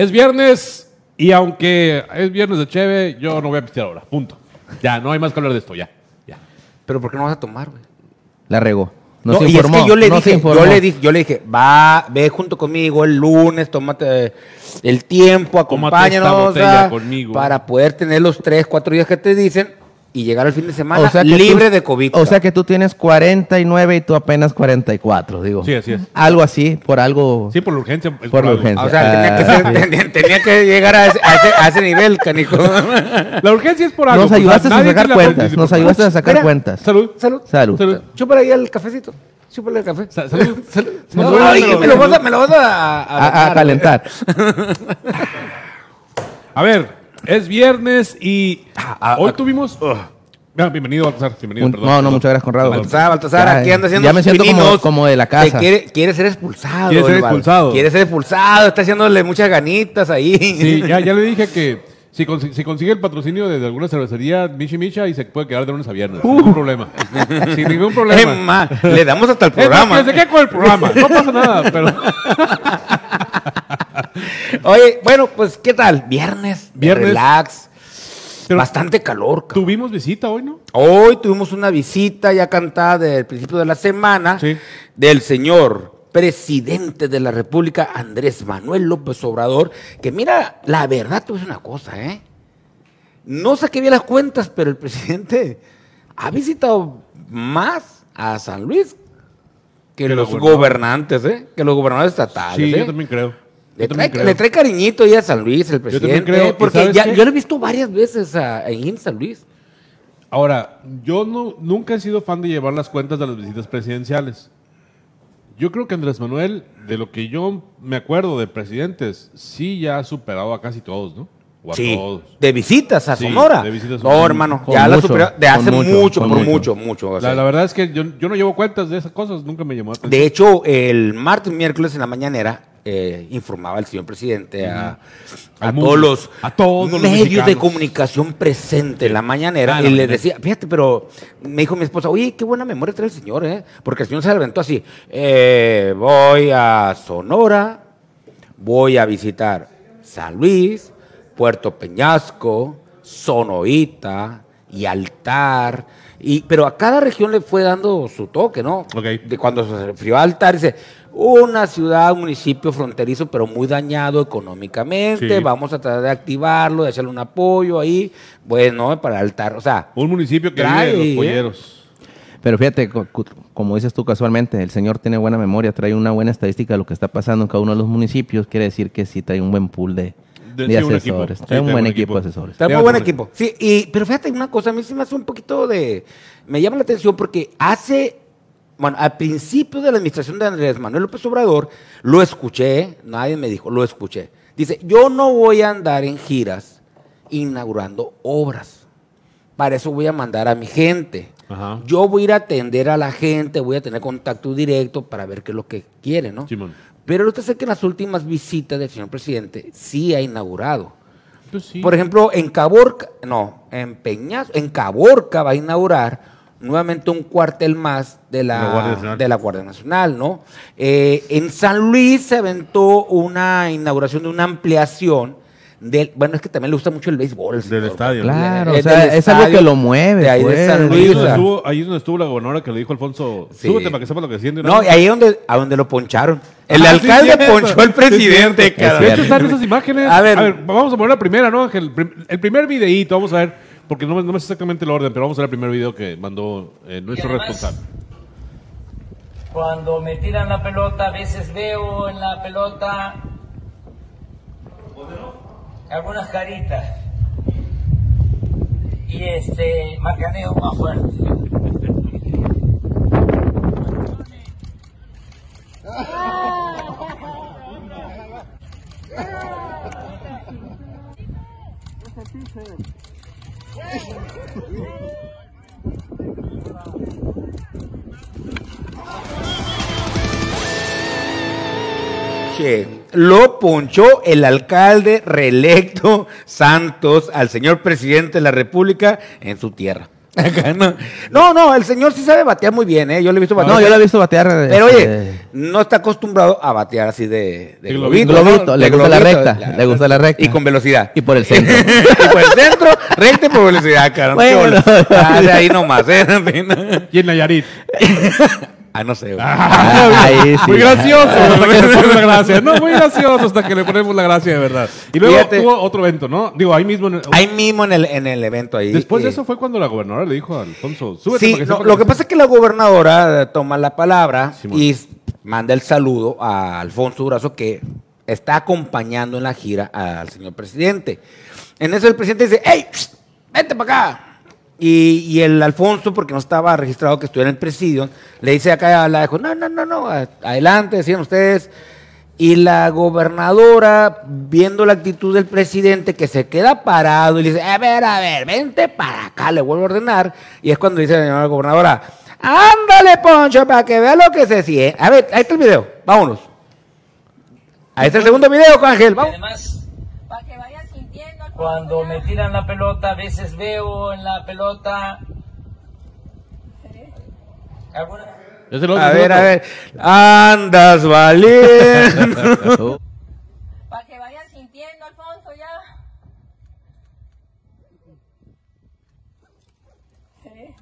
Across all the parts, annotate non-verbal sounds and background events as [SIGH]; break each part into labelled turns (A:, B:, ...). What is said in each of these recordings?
A: Es viernes y aunque es viernes de Cheve, yo no voy a pistear ahora. Punto. Ya, no hay más que hablar de esto, ya. ya.
B: Pero ¿por qué no vas a tomar, güey?
C: La regó. No,
B: No,
C: se
B: y es
C: informó.
B: que yo le,
C: no
B: dije,
C: informó.
B: yo le dije, yo le dije, va, ve junto conmigo el lunes, tómate el tiempo,
A: Tómate esta
B: acompáñanos ah,
A: conmigo.
B: para poder tener los tres, cuatro días que te dicen y llegar al fin de semana
C: O sea que
B: libre
C: tú-
B: de COVID.
C: O sea que tú tienes 49 y tú apenas 44, digo.
A: Sí, así es.
C: Algo así, por algo.
A: Sí, por la urgencia.
C: Por la urgencia.
B: O sea, tenía que,
C: Ah,
B: ser-
C: sí. [LAUGHS]
B: tenía, tenía que llegar a ese, a ese- a ese nivel, canijo. [LAUGHS]
A: La urgencia es por algo.
C: Nos
A: pues,
C: ayudaste a sacar cuentas. Nos ayudaste a sacar
B: Mira.
C: cuentas.
A: Salud.
B: Salud.
C: Salud.
A: Salud.
B: Chúpale ahí el cafecito. Chúpale el café.
A: Sa- salud. [LAUGHS] salud.
B: No, me lo vas a, me lo vas a,
C: A, a
B: dar,
C: calentar.
A: A ver, es viernes y
B: ah,
A: hoy
B: ah,
A: tuvimos... Ah, bienvenido, Baltasar. Bienvenido,
C: Un-
A: perdón.
C: no, no,
A: perdón.
C: muchas gracias, Conrado.
B: Baltasar, Baltasar,
C: Ya,
B: aquí anda haciendo
C: ya me siento como- como de la casa.
B: Quiere, quiere ser expulsado.
A: Quiere ser expulsado.
B: Quiere ser expulsado. Está haciéndole muchas ganitas ahí.
A: Sí, ya, ya le [LAUGHS] dije que si, consi- si consigue el patrocinio de, de alguna cervecería, Michi Micha, y se puede quedar de lunes a viernes. Sin ningún problema. Sin ningún [LAUGHS]
B: Es
A: problema.
B: más, le damos hasta el
A: Es más,
B: programa.
A: que se quede con el programa. No pasa nada, pero... [LAUGHS]
B: Oye, bueno, pues, ¿qué tal? Viernes.
A: Viernes.
B: Relax.
A: Pero-
B: Bastante calor. cabrón.
A: Tuvimos visita hoy, ¿no?
B: Hoy tuvimos una visita ya cantada desde el principio de la semana
A: Sí.
B: del señor presidente de la República, Andrés Manuel López Obrador, que mira, la verdad te voy a decir una cosa, ¿eh? No saqué bien las cuentas, pero el presidente ha visitado más a San Luis que,
A: Que
B: los
A: los gobernadores.
B: gobernantes, ¿eh? Que los gobernadores estatales.
A: Sí,
B: ¿eh?
A: yo también creo.
B: Le
A: Yo
B: trae,
A: también creo.
B: le trae cariñito ahí a San Luis, el presidente.
A: creo,
B: ¿eh?
A: ¿y
B: Porque ya, yo lo he visto varias veces a- ahí en San Luis.
A: Ahora, yo no, nunca he sido fan de llevar las cuentas de las visitas presidenciales. Yo creo que Andrés Manuel, de lo que yo me acuerdo de presidentes, sí ya ha superado a casi todos, ¿no? O a
B: Sí,
A: todos.
B: de visitas a
A: Sí,
B: Sonora.
A: de visitas a
B: no, hermano,
C: Con
B: ya la
C: mucho,
B: superó de hace
C: mucho,
B: mucho, por
C: mucho.
B: mucho, mucho. o sea.
A: La, la verdad es que yo, yo no llevo cuentas de esas cosas, nunca me llamó la atención.
B: de hecho, el martes, miércoles en la mañanera, eh, informaba el señor presidente a, a
A: Al
B: todos los,
A: a todos los
B: medios de comunicación presentes en la mañanera
A: Ah,
B: y
A: la
B: le decía, fíjate, pero me dijo mi esposa, oye, qué buena memoria trae el señor, ¿eh? Porque el señor se aventó así, eh, voy a Sonora, voy a visitar San Luis, Puerto Peñasco, Sonoita y Altar. Y, pero a cada región le fue dando su toque, ¿no? De cuando se refirió a Altar, dice, una ciudad, un municipio fronterizo, pero muy dañado económicamente,
A: Sí.
B: vamos a tratar de activarlo, de echarle un apoyo ahí, bueno, para Altar, o sea,
A: Un municipio que
B: Trae,
A: vive de
B: ¿eh?
A: los polleros.
C: Pero fíjate, co- co- como dices tú casualmente, el señor tiene buena memoria, trae una buena estadística de lo que está pasando en cada uno de los municipios. Quiere decir que sí trae un buen pool de,
A: De-
C: de
A: sí, un equipo.
C: asesores.
A: Sí,
C: trae un
A: trae
C: buen equipo
A: equipo.
C: de asesores.
B: Está muy
A: Fíjate,
B: buen equipo. Sí, y, pero fíjate una cosa, a mí sí me hace un poquito de... Me llama la atención porque hace... Bueno, al principio de la administración de Andrés Manuel López Obrador, lo escuché, nadie me dijo, lo escuché. Dice, yo no voy a andar en giras inaugurando obras. Para eso voy a mandar a mi gente.
A: Ajá.
B: Yo voy a ir a atender a la gente, voy a tener contacto directo para ver qué es lo que quiere, ¿no?
A: Simón.
B: Pero usted sé que en las últimas visitas del señor presidente sí ha inaugurado.
A: Pues sí.
B: Por ejemplo, en Caborca, no, en Peñas, en Caborca va a inaugurar nuevamente un cuartel más de la,
A: La Guardia Nacional.
B: de la Guardia Nacional, ¿no? Eh, en San Luis se aventó una inauguración de una ampliación del, bueno, es que también le gusta mucho el béisbol.
A: Del
B: señor.
A: estadio.
C: Claro,
B: Eh,
C: o sea,
B: del
C: es algo que lo mueve.
B: de ahí de
C: pues.
B: San
A: Ahí
B: Luis,
A: es, donde estuvo, ahí es donde estuvo la gobernadora que le dijo a Alfonso,
B: Sí.
A: súbete para que sepa lo que siente.
B: No, y ahí donde, a donde lo poncharon. El
A: Ah, sí,
B: alcalde ponchó al
A: Sí,
B: presidente, cabrón.
A: De hecho, están esas imágenes.
B: A ver.
A: vamos a poner la primera, ¿no, Ángel? El primer videíto, vamos a ver, porque no, me- no me sé exactamente el orden, pero vamos a ver el primer video que mandó eh, nuestro
D: además-
A: responsable.
D: Cuando me tiran la pelota, a veces veo en la pelota algunas caritas. Y este, macaneo más fuerte.
B: Lo ponchó el alcalde reelecto Santos al señor presidente de la República en su tierra. Acá no. no, no, el señor sí sabe batear muy bien, ¿eh? Yo lo he visto batear.
C: No, yo lo he visto batear.
B: Pero
C: este,
B: oye, no está acostumbrado a batear así de, de globito.
C: globito,
B: ¿no?
C: le
B: De
C: gusta la recta, le gusta la recta.
B: Y con velocidad.
C: Y por el centro. [LAUGHS]
B: y por el centro, recta y por velocidad, caramba.
C: Bueno.
B: Ah, de ahí nomás, ¿eh? [LAUGHS]
A: Y en Nayarit. [LAUGHS]
B: ah, no sé. güey.
C: Ah, ahí sí.
A: Muy gracioso [LAUGHS] hasta que le ponemos la gracia. No, muy gracioso hasta que le ponemos la gracia de verdad. Y luego
B: Fíjate.
A: tuvo otro evento, ¿no? Digo, ahí mismo. en el-
B: Ahí mismo en el, en el evento ahí.
A: Después de eso fue cuando la gobernadora le dijo a Alfonso, súbete
B: Sí,
A: para que
B: no,
A: sepa
B: lo que pasa es que la gobernadora eh, toma la palabra
A: Simón.
B: y manda el saludo a Alfonso Durazo que está acompañando en la gira al señor presidente. En eso el presidente dice, ¡Ey! psst, ¡Vente para acá! Y, y el Alfonso, porque no estaba registrado que estuviera en el presidio, le dice acá a la dijo, no, no, no, no, adelante, decían ustedes. Y la gobernadora, viendo la actitud del presidente, que se queda parado y le dice, a ver, a ver, vente para acá, le vuelvo a ordenar. Y es cuando dice la señora gobernadora, ándale, Poncho, para que vea lo que se siente. A ver, ahí está el video, vámonos. Ahí está el segundo video, Ángel, vamos.
D: además,
E: Para que vayas sintiendo. Alfonso,
D: cuando me tiran la pelota, a veces veo en la pelota. ¿Alguna?
B: A ver, a ver, andas valiendo. [LAUGHS] [LAUGHS]
E: Para que vayas sintiendo, Alfonso, ya. Sí.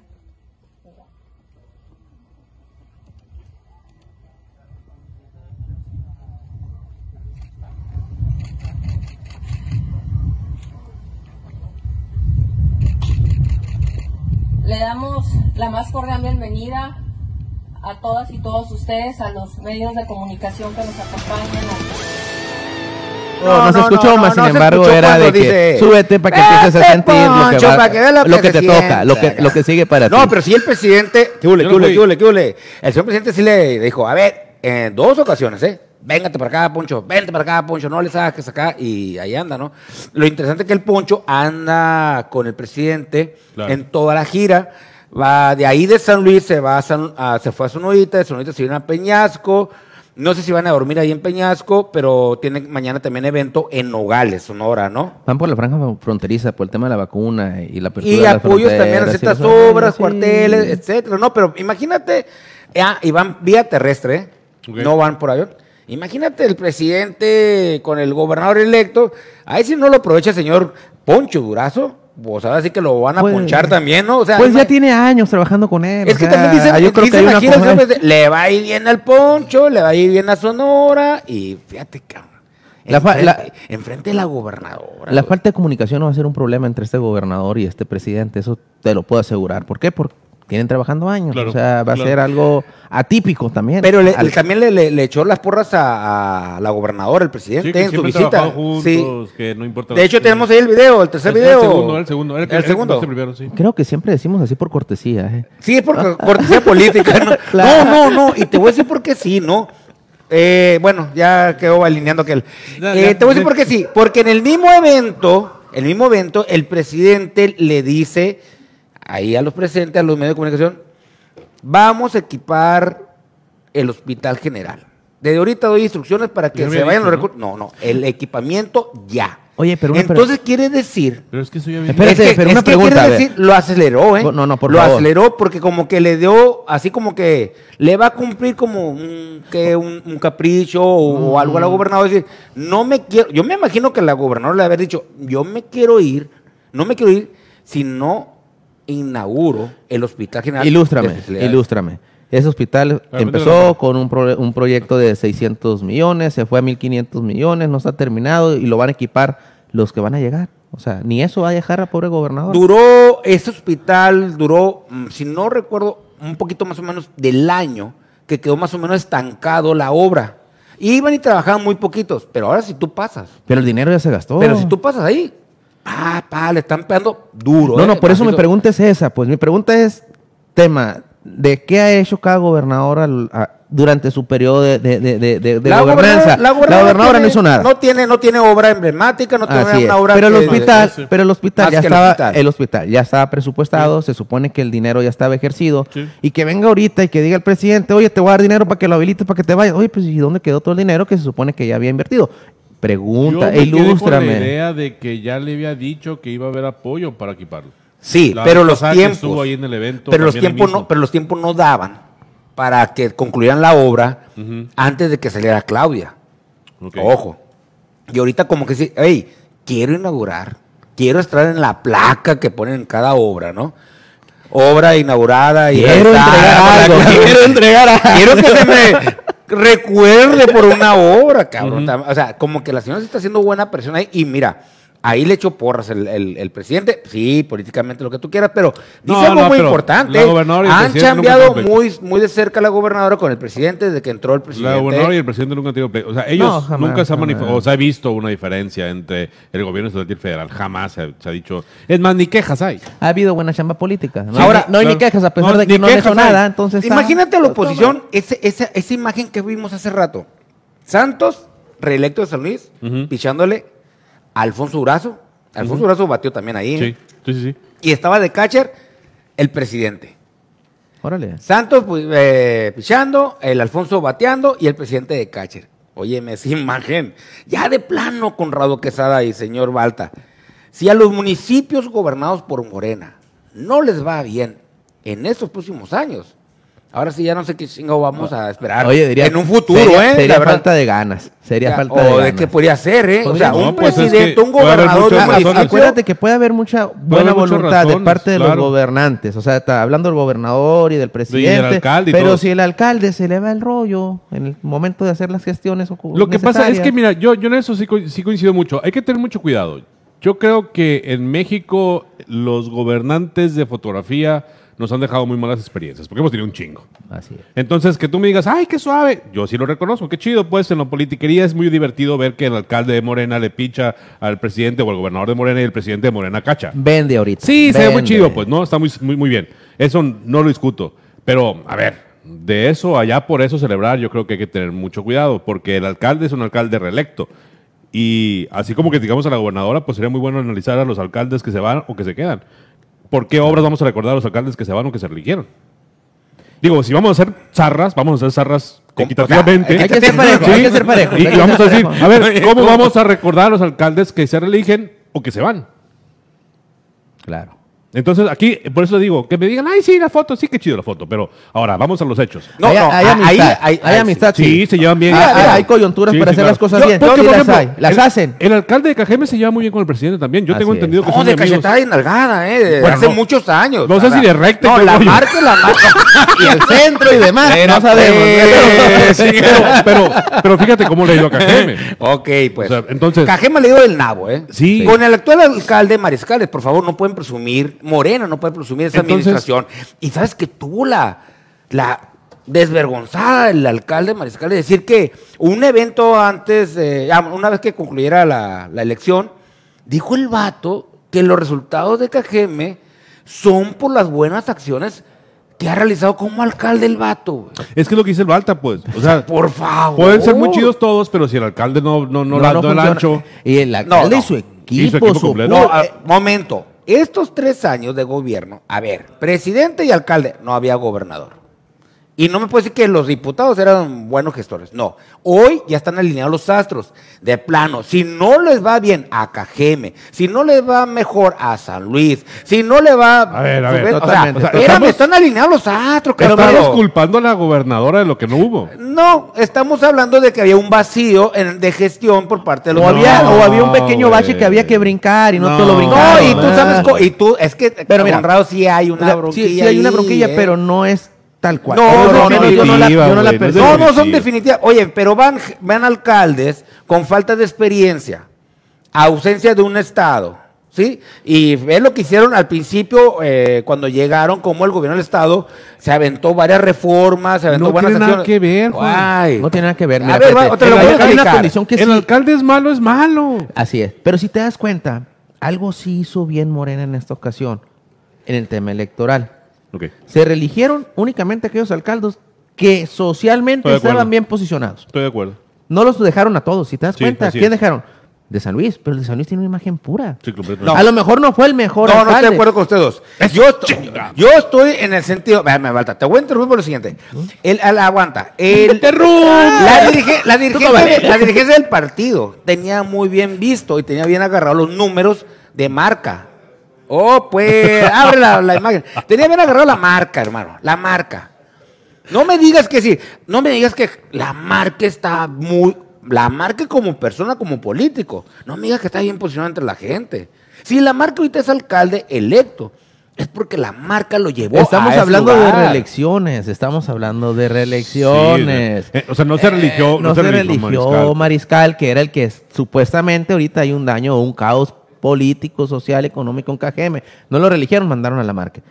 E: Le damos la más cordial bienvenida a todas y todos ustedes, a los medios de comunicación que nos acompañan. a-
C: No, no, se escuchó,
B: no,
C: más
B: no
C: sin embargo era de que
B: dice,
C: súbete para que empieces a
B: "Vete,
C: sentir lo que, va-
B: que lo que
C: te toca,
B: siente".
C: lo que, lo que sigue para ti.
B: No, pero si el presidente. ¿Qué hule, qué hule, qué hule? El señor presidente sí le dijo, a ver, en dos ocasiones, ¿eh? Véngate para acá, Poncho, vente para acá, Poncho, no le saques acá, y ahí anda, ¿no? Lo interesante es que el Poncho anda con el presidente
A: Claro.
B: en toda la gira. Va de ahí de San Luis, se va a San- a- se fue a Sonorita, de Sonorita se viene a Peñasco. No sé si van a dormir ahí en Peñasco, pero tienen mañana también evento en Nogales, Sonora, ¿no?
C: Van por la franja fronteriza, por el tema de la vacuna y la apertura
B: Y
C: de las
B: apoyos también a ciertas obras,
C: Sí.
B: cuarteles, etcétera. No, pero imagínate, ah, y van vía terrestre, ¿eh? No van por avión. Imagínate el presidente con el gobernador electo. Ahí si no lo aprovecha el señor Poncho Durazo, pues ahora sí que lo van a
C: Pues-
B: ponchar también, ¿no? O sea,
C: Pues ya tiene años trabajando con él.
B: es que
C: sea,
B: también dicen,
C: yo creo que hay una
B: presidente, le va a ir bien al Poncho, le va a ir bien a Sonora, y fíjate, cabrón.
C: La la-
B: enfrente, enfrente de la gobernadora.
C: La
B: güey.
C: falta de comunicación no va a ser un problema entre este gobernador y este presidente, eso te lo puedo asegurar. ¿Por qué? Porque tienen trabajando años.
A: Claro,
C: o sea, va
A: claro.
C: a ser algo atípico también.
B: Pero le-
C: Al-
B: también le, le- le echó las porras a, a la gobernadora, el presidente,
A: Sí, que
B: en su visita.
A: juntos,
B: Sí.
A: que no importa.
B: De hecho, tenemos ahí el video, el tercer
A: El-
B: video.
A: El segundo, el segundo. El,
B: El
A: el
B: segundo.
A: el primero, sí.
C: Creo que siempre decimos así por cortesía. ¿eh?
B: Sí, es por cortesía política. ¿no? [LAUGHS]
C: Claro.
B: no, no, no. Y te voy a decir por qué sí, ¿no? Eh, bueno, ya quedó alineando aquel.
A: Ya,
B: Eh,
A: ya,
B: te voy a decir
A: ya.
B: por qué sí. Porque en el mismo evento, el mismo evento, el presidente le dice ahí a los presentes, a los medios de comunicación, vamos a equipar el hospital general. Desde ahorita doy instrucciones para que se vayan los recursos. No, no, el equipamiento ya.
C: Oye, pero una-
B: Entonces quiere decir
A: Pero es que eso ya.
C: Espérate,
B: es que,
C: pero
B: es
C: una
B: que
C: pregunta,
B: quiere decir, lo aceleró, ¿eh?
C: No, no, por
B: Lo
C: favor.
B: aceleró porque como que le dio, así como que le va a cumplir como un, que un, un capricho o, o algo a la gobernadora. Decir, no me quiero, yo me imagino que la gobernadora le haber dicho, yo me quiero ir, no me quiero ir si no inauguro el hospital general.
C: Ilústrame,
B: especialidades".
C: ilústrame. Ese hospital empezó con un, pro- un proyecto de 600 millones, se fue a 1.500 millones, no está terminado y lo van a equipar los que van a llegar. O sea, ni eso va a dejar al pobre gobernador.
B: Duró, ese hospital duró, mm, si no recuerdo, un poquito más o menos del año que quedó más o menos estancado la obra. Iban y trabajaban muy poquitos, pero ahora si tú pasas,
C: Pero el dinero ya se gastó.
B: pero si tú pasas ahí, pa, pa, le están pegando duro.
C: No,
B: ¿eh?
C: no, por eso mi pregunta es esa. Pues mi pregunta es, tema, ¿de qué ha hecho cada gobernador al- a- durante su periodo de, de, de, de- de- de
B: La
C: gobernanza?
B: gobernadora- la gobernadora
C: no
B: tiene-
C: hizo nada.
B: No tiene, no tiene obra emblemática, no tiene
C: es.
B: una obra
C: Pero el hospital, pero el hospital ya
B: el
C: estaba,
B: hospital.
C: el hospital ya estaba presupuestado, se supone que el dinero ya estaba ejercido
A: Sí.
C: y que venga ahorita y que diga el presidente, oye, te voy a dar dinero para que lo habilites, para que te vayas. Oye, pues ¿y dónde quedó todo el dinero que se supone que ya había invertido? Pregunta,
A: Yo me quedé con la
C: ilústrame.
A: idea de que ya le había dicho que iba a haber apoyo para equiparlo.
B: Sí,
A: La
B: pero los tiempos.
A: estuvo ahí en el evento,
B: pero los tiempos no, pero los tiempos no daban para que concluyeran la obra antes de que saliera Claudia. Ojo. Y ahorita como que sí, hey, quiero inaugurar, quiero estar en la placa que ponen en cada obra, ¿no? Obra inaugurada y
C: Quiero entregar [LAUGHS] algo, [LAUGHS] quiero entregar algo.
B: Quiero que se me recuerde por una obra, cabrón. O sea, como que la señora se está haciendo buena presión ahí. Y mira, ahí le echó porras el, el- el presidente. Sí, políticamente lo que tú quieras, pero dice
A: No,
B: algo
A: no,
B: muy importante. Han
A: tuvieron
B: muy, muy de cerca la gobernadora con el presidente desde que entró el presidente.
A: La gobernadora y el presidente nunca han tenido pleito. O sea, ellos
C: No, jamás,
A: nunca se han manifestado, o se ha visto una diferencia entre el gobierno estatal y el federal. Jamás se ha, se ha dicho. Es más, ni quejas hay.
C: Ha habido buena chamba política. No,
B: Ahora,
C: no hay ni quejas, a pesar
A: No,
C: de que no han hecho nada. Entonces está-
B: Imagínate a la oposición, ese- esa, esa imagen que vimos hace rato. Santos, reelecto de San Luis, pichándole Alfonso Durazo. Alfonso Durazo batió también ahí.
A: Sí, sí, sí. sí.
B: Y estaba de catcher el presidente.
C: Órale.
B: Santos pues, eh, pichando, el Alfonso bateando y el presidente de catcher. Óyeme, esa [LAUGHS] imagen. Ya de plano, Conrado Quesada y señor Balta. Si a los municipios gobernados por Morena no les va bien en estos próximos años, ahora sí ya no sé qué chingo vamos a esperar
C: Oye, diría.
B: en un futuro,
C: sería,
B: ¿eh?
C: Sería falta de ganas. Sería
B: Ya,
C: falta
B: o
C: de
B: de,
C: ganas.
B: qué podría ser, ¿eh? O sea, un
A: pues es
B: presidente,
A: que
B: un gobernador de.
C: Acuérdate que puede haber mucha buena
A: haber
C: voluntad de parte de los gobernantes. O sea, está hablando del gobernador y del presidente.
A: alcalde y
C: pero
A: todo.
C: si el alcalde se le va el rollo en el momento de hacer las gestiones
A: Lo que pasa es que, mira, yo, yo en eso sí, co- sí coincido mucho. Hay que tener mucho cuidado. Yo creo que en México los gobernantes de fotografía nos han dejado muy malas experiencias, porque hemos tenido un chingo.
C: Así es.
A: Entonces, que tú me digas, ay, qué suave, yo sí lo reconozco, qué chido, pues en la politiquería es muy divertido ver que el alcalde de Morena le picha al presidente o al gobernador de Morena y el presidente de Morena cacha.
C: Vende ahorita.
A: Sí, se ve muy chido, pues, ¿no? Está muy, muy, muy bien. Eso no lo discuto. Pero, a ver, de eso allá por eso celebrar, yo creo que hay que tener mucho cuidado, porque el alcalde es un alcalde reelecto. Y así como criticamos a la gobernadora, pues sería muy bueno analizar a los alcaldes que se van o que se quedan. ¿Por qué obras vamos a recordar a los alcaldes que se van o que se reeligieron? Digo, si vamos a hacer zarras, vamos a hacer zarras equitativamente.
B: hay
C: que ser parejo, hay que ser parejo,
A: Y, y vamos a decir, a ver, [LAUGHS] ¿cómo vamos a recordar a los alcaldes que se reeligen o que se van?
C: Claro.
A: Entonces, aquí, por eso digo, que me digan, ay, sí, la foto, sí, qué chido la foto, pero ahora, vamos a los hechos.
B: No,
C: hay,
B: no,
C: hay
B: ahí-
C: amistad.
B: ahí-
C: hay
B: ahí-
C: amistad.
A: Sí, se llevan bien.
C: Hay, hay- hay coyunturas
A: Sí,
C: para
A: sí,
C: hacer
A: claro.
C: las cosas
A: Yo-
C: bien.
A: porque, por
C: las
A: ejemplo,
C: hay. Las
A: el,
C: hacen.
A: El alcalde de Cajeme se lleva muy bien con el presidente también. Yo
C: Así
A: tengo
C: es.
A: entendido que
B: No,
A: son
B: de
A: amigos.
B: cachetada y nalgada, ¿eh? De
A: Bueno,
B: hace
A: no.
B: muchos años.
A: No sé si de recta
B: No, la
A: rollo.
B: marca, la marca.
C: y el centro y demás.
B: Era,
C: no sabemos.
A: pero, pero, pero fíjate cómo le ha ido a Cajeme.
B: Ok, pues.
A: Entonces-
B: Cajema le dio el nabo, ¿eh?
A: Sí.
B: Con el actual alcalde Mariscales, por favor, no pueden presumir, Morena no puede presumir esa
A: Entonces-
B: administración. Y sabes que tuvo la, la desvergonzada el alcalde Mariscal de decir que un evento antes, eh, una vez que concluyera la, la elección, dijo el vato que los resultados de Cajeme son por las buenas acciones que ha realizado como alcalde el vato.
A: Es que es lo que dice el Balta, pues. O sea, [LAUGHS]
B: Por favor.
A: pueden ser muy chidos todos, pero si el alcalde no, no, no, la, no el ancho.
C: Y el alcalde
B: no.
C: y su
A: Y su
C: equipo,
A: equipo
C: su
A: completo.
B: No, a- momento. Estos tres años de gobierno, a ver, presidente y alcalde, no había gobernador. Y no me puede decir que los diputados eran buenos gestores. No. Hoy ya están alineados los astros. De plano. Si no les va bien a Cajeme, si no les va mejor a San Luis, si no le va.
A: A ver, a ver,
B: o sea,
C: totalmente.
B: o sea,
A: Estamos-
B: espérame, están alineados los astros,
A: Pero estamos culpando a la gobernadora de lo que no hubo.
B: No, estamos hablando de que había un vacío en- de gestión por parte de los
C: O había,
A: No,
C: o había un pequeño bache que había que brincar y no,
A: No.
C: te lo
B: No,
C: brincaron.
B: y tú sabes, y tú, es que,
C: Pero mira,
B: Conrado, sí hay una
C: O sea,
B: bronquilla.
C: sí, sí hay una bronquilla,
B: ¿eh?
C: pero no es tal cual.
B: No, no,
C: no,
B: no,
C: yo no la, yo no la
A: güey, no es.
B: No, no son definitivas. Oye, pero van, van alcaldes con falta de experiencia, ausencia de un Estado, ¿sí? Y ve lo que hicieron al principio eh, cuando llegaron, como el gobierno del Estado se aventó varias reformas, se aventó
A: No
B: buenas
A: tiene nada que ver, Juan.
B: Ay.
C: No tiene nada que ver.
B: A
C: Mira,
B: ver,
C: fíjate,
B: va, te lo voy a
C: hay una condición que
A: el
C: sí-
A: alcalde es malo, es malo.
C: Así es. Pero si te das cuenta, algo sí hizo bien Morena en esta ocasión, en el tema electoral. Se reeligieron únicamente aquellos alcaldes que socialmente estaban bien posicionados.
A: Estoy de acuerdo.
C: No los dejaron a todos, si te das
A: Sí,
C: cuenta. ¿Quién
A: es.
C: dejaron? De San Luis, pero el de San Luis tiene una imagen pura.
A: Sí.
B: No.
C: A lo mejor no fue el mejor
B: No, no
C: alcalde.
B: estoy de acuerdo con ustedes dos. Yo, estoy- yo estoy en el sentido. Me falta. Te voy a interrumpir por lo siguiente. El, el- aguanta. El, [LAUGHS] la, dirige- la dirigencia, la dirigencia del partido tenía muy bien visto y tenía bien agarrado los números de marca. Oh, pues, [LAUGHS] abre la, la imagen. Tenía bien agarrado la marca, hermano. La marca. No me digas que sí. No me digas que la marca está muy. La marca como persona, como político. No me digas que está bien posicionado entre la gente. Si la marca ahorita es alcalde electo, es porque la marca lo llevó
C: Estamos
B: a ese
C: hablando de
B: lugar.
C: reelecciones, estamos hablando de reelecciones.
A: Sí, de- eh, o sea, no se religió-
C: Eh,
A: no
C: no
A: se
C: se
A: religió
C: religió
A: Mariscal.
C: Mariscal. que era el que supuestamente ahorita hay un daño o un caos político, social, económico en KGM. No lo religieron, mandaron a la marca.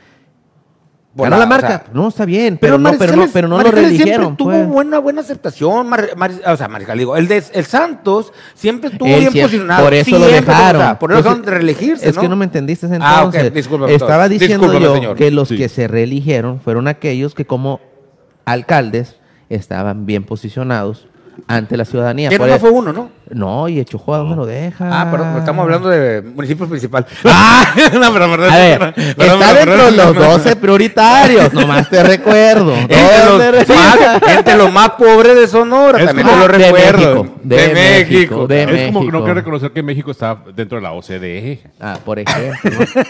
C: Ganó
B: la-
C: la
B: o
C: marca.
B: sea,
C: no, está bien, pero, no, pero no, pero no lo
B: Mariscal siempre
C: religieron.
B: tuvo
C: pues.
B: buena, buena aceptación. Mar- Mar- o sea, Mariscal, digo, el, de, el Santos siempre estuvo
C: Él
B: bien
C: siempre-
B: posicionado.
C: Por eso lo
B: siempre,
C: dejaron.
B: o sea, por eso
C: Entonces,
B: son de reelegirse,
C: Es
B: ¿no?
C: que no me entendiste entonces.
B: Ah, discúlpame,
C: Estaba
B: entonces.
C: diciendo
B: Discúlpame,
C: yo
B: señor.
C: que los
A: Sí.
C: que se reeligieron fueron aquellos que como alcaldes estaban bien posicionados ante la ciudadanía.
B: Que nomás
C: eso-
B: fue uno, ¿no?
C: No, y Echojoa, ¿dónde lo deja?
B: Ah, perdón, estamos hablando de municipio principal. [LAUGHS] Ah, [LAUGHS] no, pero, perdón,
C: A ver,
B: perdón,
C: está
B: perdón,
C: dentro de los
B: perdón.
C: 12 prioritarios, nomás te recuerdo. [LAUGHS]
B: Entre
C: ¿Dónde
B: los, más, pobres de Sonora,
A: Es
B: también
A: como-
B: te lo
C: de
B: recuerdo.
C: México, de México, de-
A: es como
C: México.
A: no quiere reconocer que México está dentro de la OCDE.
C: Ah, por ejemplo. ¿no?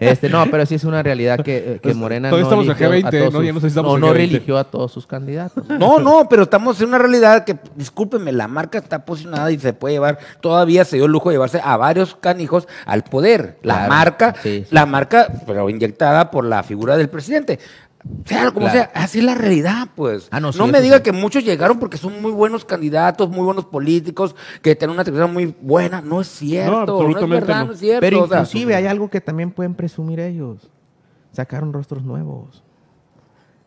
C: Este, no, pero sí es una realidad que, que
A: Pues,
C: Morena no
A: estamos en
C: eligió
A: G20,
C: a todos
A: ¿no? Ya
C: sus-
A: no sé si estamos
C: no, no
A: G20.
C: religió a todos sus candidatos.
B: No, no, pero estamos en una realidad que, discúlpeme, la marca está posicionada y se puede llevar, todavía se dio el lujo de llevarse a varios canijos al poder. La
C: Claro,
B: marca,
C: sí, sí.
B: la marca, pero inyectada por la figura del presidente. Sea como
C: Claro.
B: sea, así es la realidad, pues.
C: Ah, no, sí,
B: me diga
C: sí.
B: que muchos llegaron porque son muy buenos candidatos, muy buenos políticos, que tienen una trayectoria muy buena. No es cierto, no, es verdad,
A: no.
B: no es cierto.
C: Pero
B: o sea,
C: inclusive hay algo que también pueden presumir ellos. Sacaron rostros nuevos.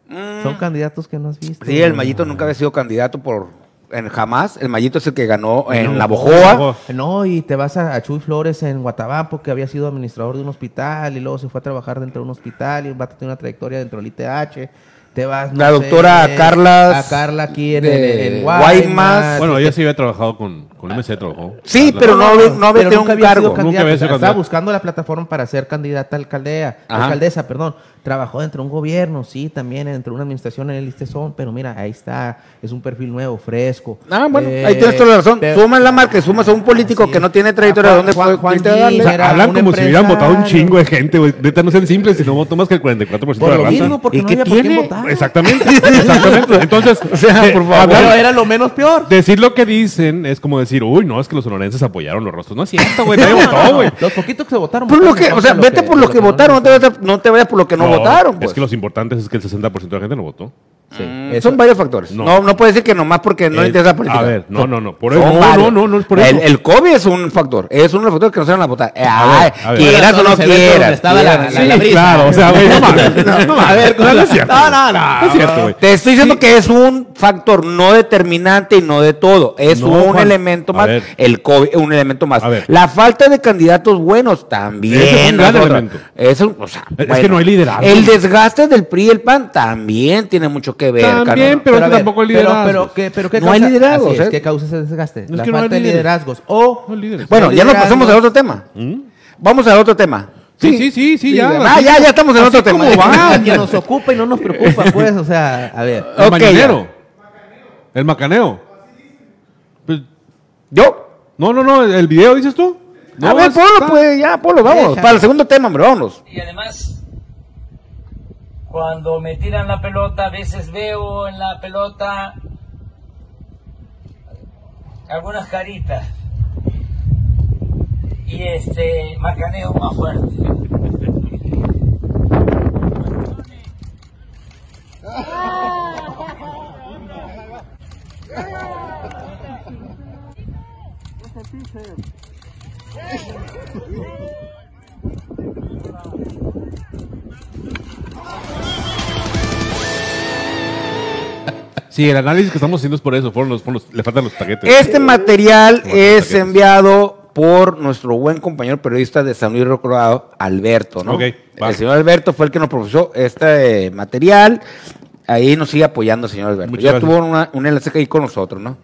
B: mm,
C: Son candidatos que no has visto.
B: Sí, el Mayito nunca había sido candidato por en jamás. El Mayito es el que ganó en
A: No,
B: la
A: no,
B: Bojoa.
A: no.
C: No, y te vas a, a Chuy Flores en Guatabampo, que había sido administrador de un hospital, y luego se fue a trabajar dentro de un hospital, y va a tener una trayectoria dentro del ITH. Te vas, no
B: La
C: sé,
B: doctora Carlas
C: A Carla aquí en,
B: de
C: en, en
B: Guaymas.
C: Guaymas.
A: Bueno, ella sí había trabajado con, con MC, trabajó.
B: Sí,
A: Carla.
B: pero no, había- no había
C: pero
B: tenido
C: nunca
B: un
C: había sido
B: cargo.
A: Nunca había sido
C: Estaba buscando la plataforma para ser candidata a alcaldea, alcaldesa, perdón. Trabajó dentro de un gobierno, sí, también dentro de una administración en el Istezón, pero mira, ahí está, es un perfil nuevo, fresco.
B: Ah, bueno,
C: Eh,
B: ahí tienes toda la razón.
C: pero-
B: Sumas la marca sumas a un político que no tiene trayectoria.
C: A
B: ¿Dónde
C: Juan- Juan
B: darle?
A: O sea, hablan como si hubieran votado un chingo de gente, güey. Neta, no sean simples, si no votó más que el 44%
C: Por
A: de
C: lo
A: la raza.
C: mismo, porque
B: ¿Y
C: no
B: qué
C: había por quién
B: tiene?
C: votar.
A: Exactamente, exactamente. Entonces, [LAUGHS]
B: O sea,
A: eh,
B: por favor.
C: Pero era lo menos peor.
A: decir lo que dicen es como decir, uy, no, es que los sonorenses apoyaron los rostros. No es cierto, güey, nadie [LAUGHS] votó, güey.
C: Los poquitos que se votaron.
B: Por lo
C: votaron
B: que,
C: en
B: o sea, vete por lo que votaron, no te, vayas, no te vayas por lo que no, votaron. Pues.
A: Es que los importantes es que el 60% de la gente no votó.
C: Sí,
B: Mm, Son varios factores. No,
A: No.
B: no, puedes decir que nomás porque no
A: El-
B: le interesa la política.
A: a ver, no, no, no, por eso- no, no, no, no es por
B: El,
A: eso.
B: el COVID es un factor. Es uno de los factores que no se van a votar. Eh,
A: A
B: ay,
A: ver, a ver.
B: quieras o no quieras.
C: estaba la-
B: quieras.
C: la-
A: Sí,
C: la brisa.
A: claro, o sea, güey, no mames. [LAUGHS] No, no,
C: A ver,
A: no, no es cierto.
C: No, no, no.
A: No es cierto, güey.
B: Te estoy diciendo que es un factor no determinante y no de todo. Es
A: No,
B: un
A: Juan.
B: elemento más.
A: ver.
B: El COVID, un elemento más.
A: A ver.
B: La falta de candidatos buenos también.
A: Es un gran elemento.
B: Es
A: que no hay liderazgo.
B: El desgaste del PRI y el PAN también tiene mucho que ver.
A: También, pero, es que
C: ver,
A: tampoco hay
C: pero-
A: liderazgo.
C: Pero, ¿qué, pero ¿qué
B: No hay
C: causa?
B: liderazgos,
C: Así es,
B: ¿eh?
C: ¿Qué causa ese desgaste?
A: Es
C: la
A: que no hay
C: falta de
A: líderes.
C: liderazgos. O,
A: No líderes.
B: Bueno, ya nos
C: liderazgos-
B: pasamos al otro tema. Vamos al otro tema.
A: Sí, sí, sí, sí, ya.
B: Ah, ya, ya estamos en otro tema.
A: va.
C: que nos ocupa y no nos preocupa, pues, o sea, a ver.
A: El
B: Ok,
A: mañanero. El macaneo. Pues,
B: Yo.
A: no, no, no, el video dices tú. No,
B: a ver,
A: es-
B: Polo,
A: está-
B: pues ya, Polo, vamos. Para el segundo tema, hombre, vámonos.
D: Y además, cuando me tiran la pelota, a veces veo en la pelota algunas caritas. Y este, macaneo más fuerte. [LAUGHS] [LAUGHS] [LAUGHS]
A: Sí, el análisis que estamos haciendo es por eso. Fueron los, fueron los- le faltan los paquetes.
B: Este material es
A: paquetes.
B: enviado por nuestro buen compañero periodista de San Luis Río Colorado, Alberto, ¿no?
A: Ok, va.
B: el señor Alberto fue el que nos profesó este eh, material. Ahí nos sigue apoyando el señor Alberto.
A: Muchas
B: ya
A: gracias.
B: tuvo una- un enlace ahí con nosotros, ¿no?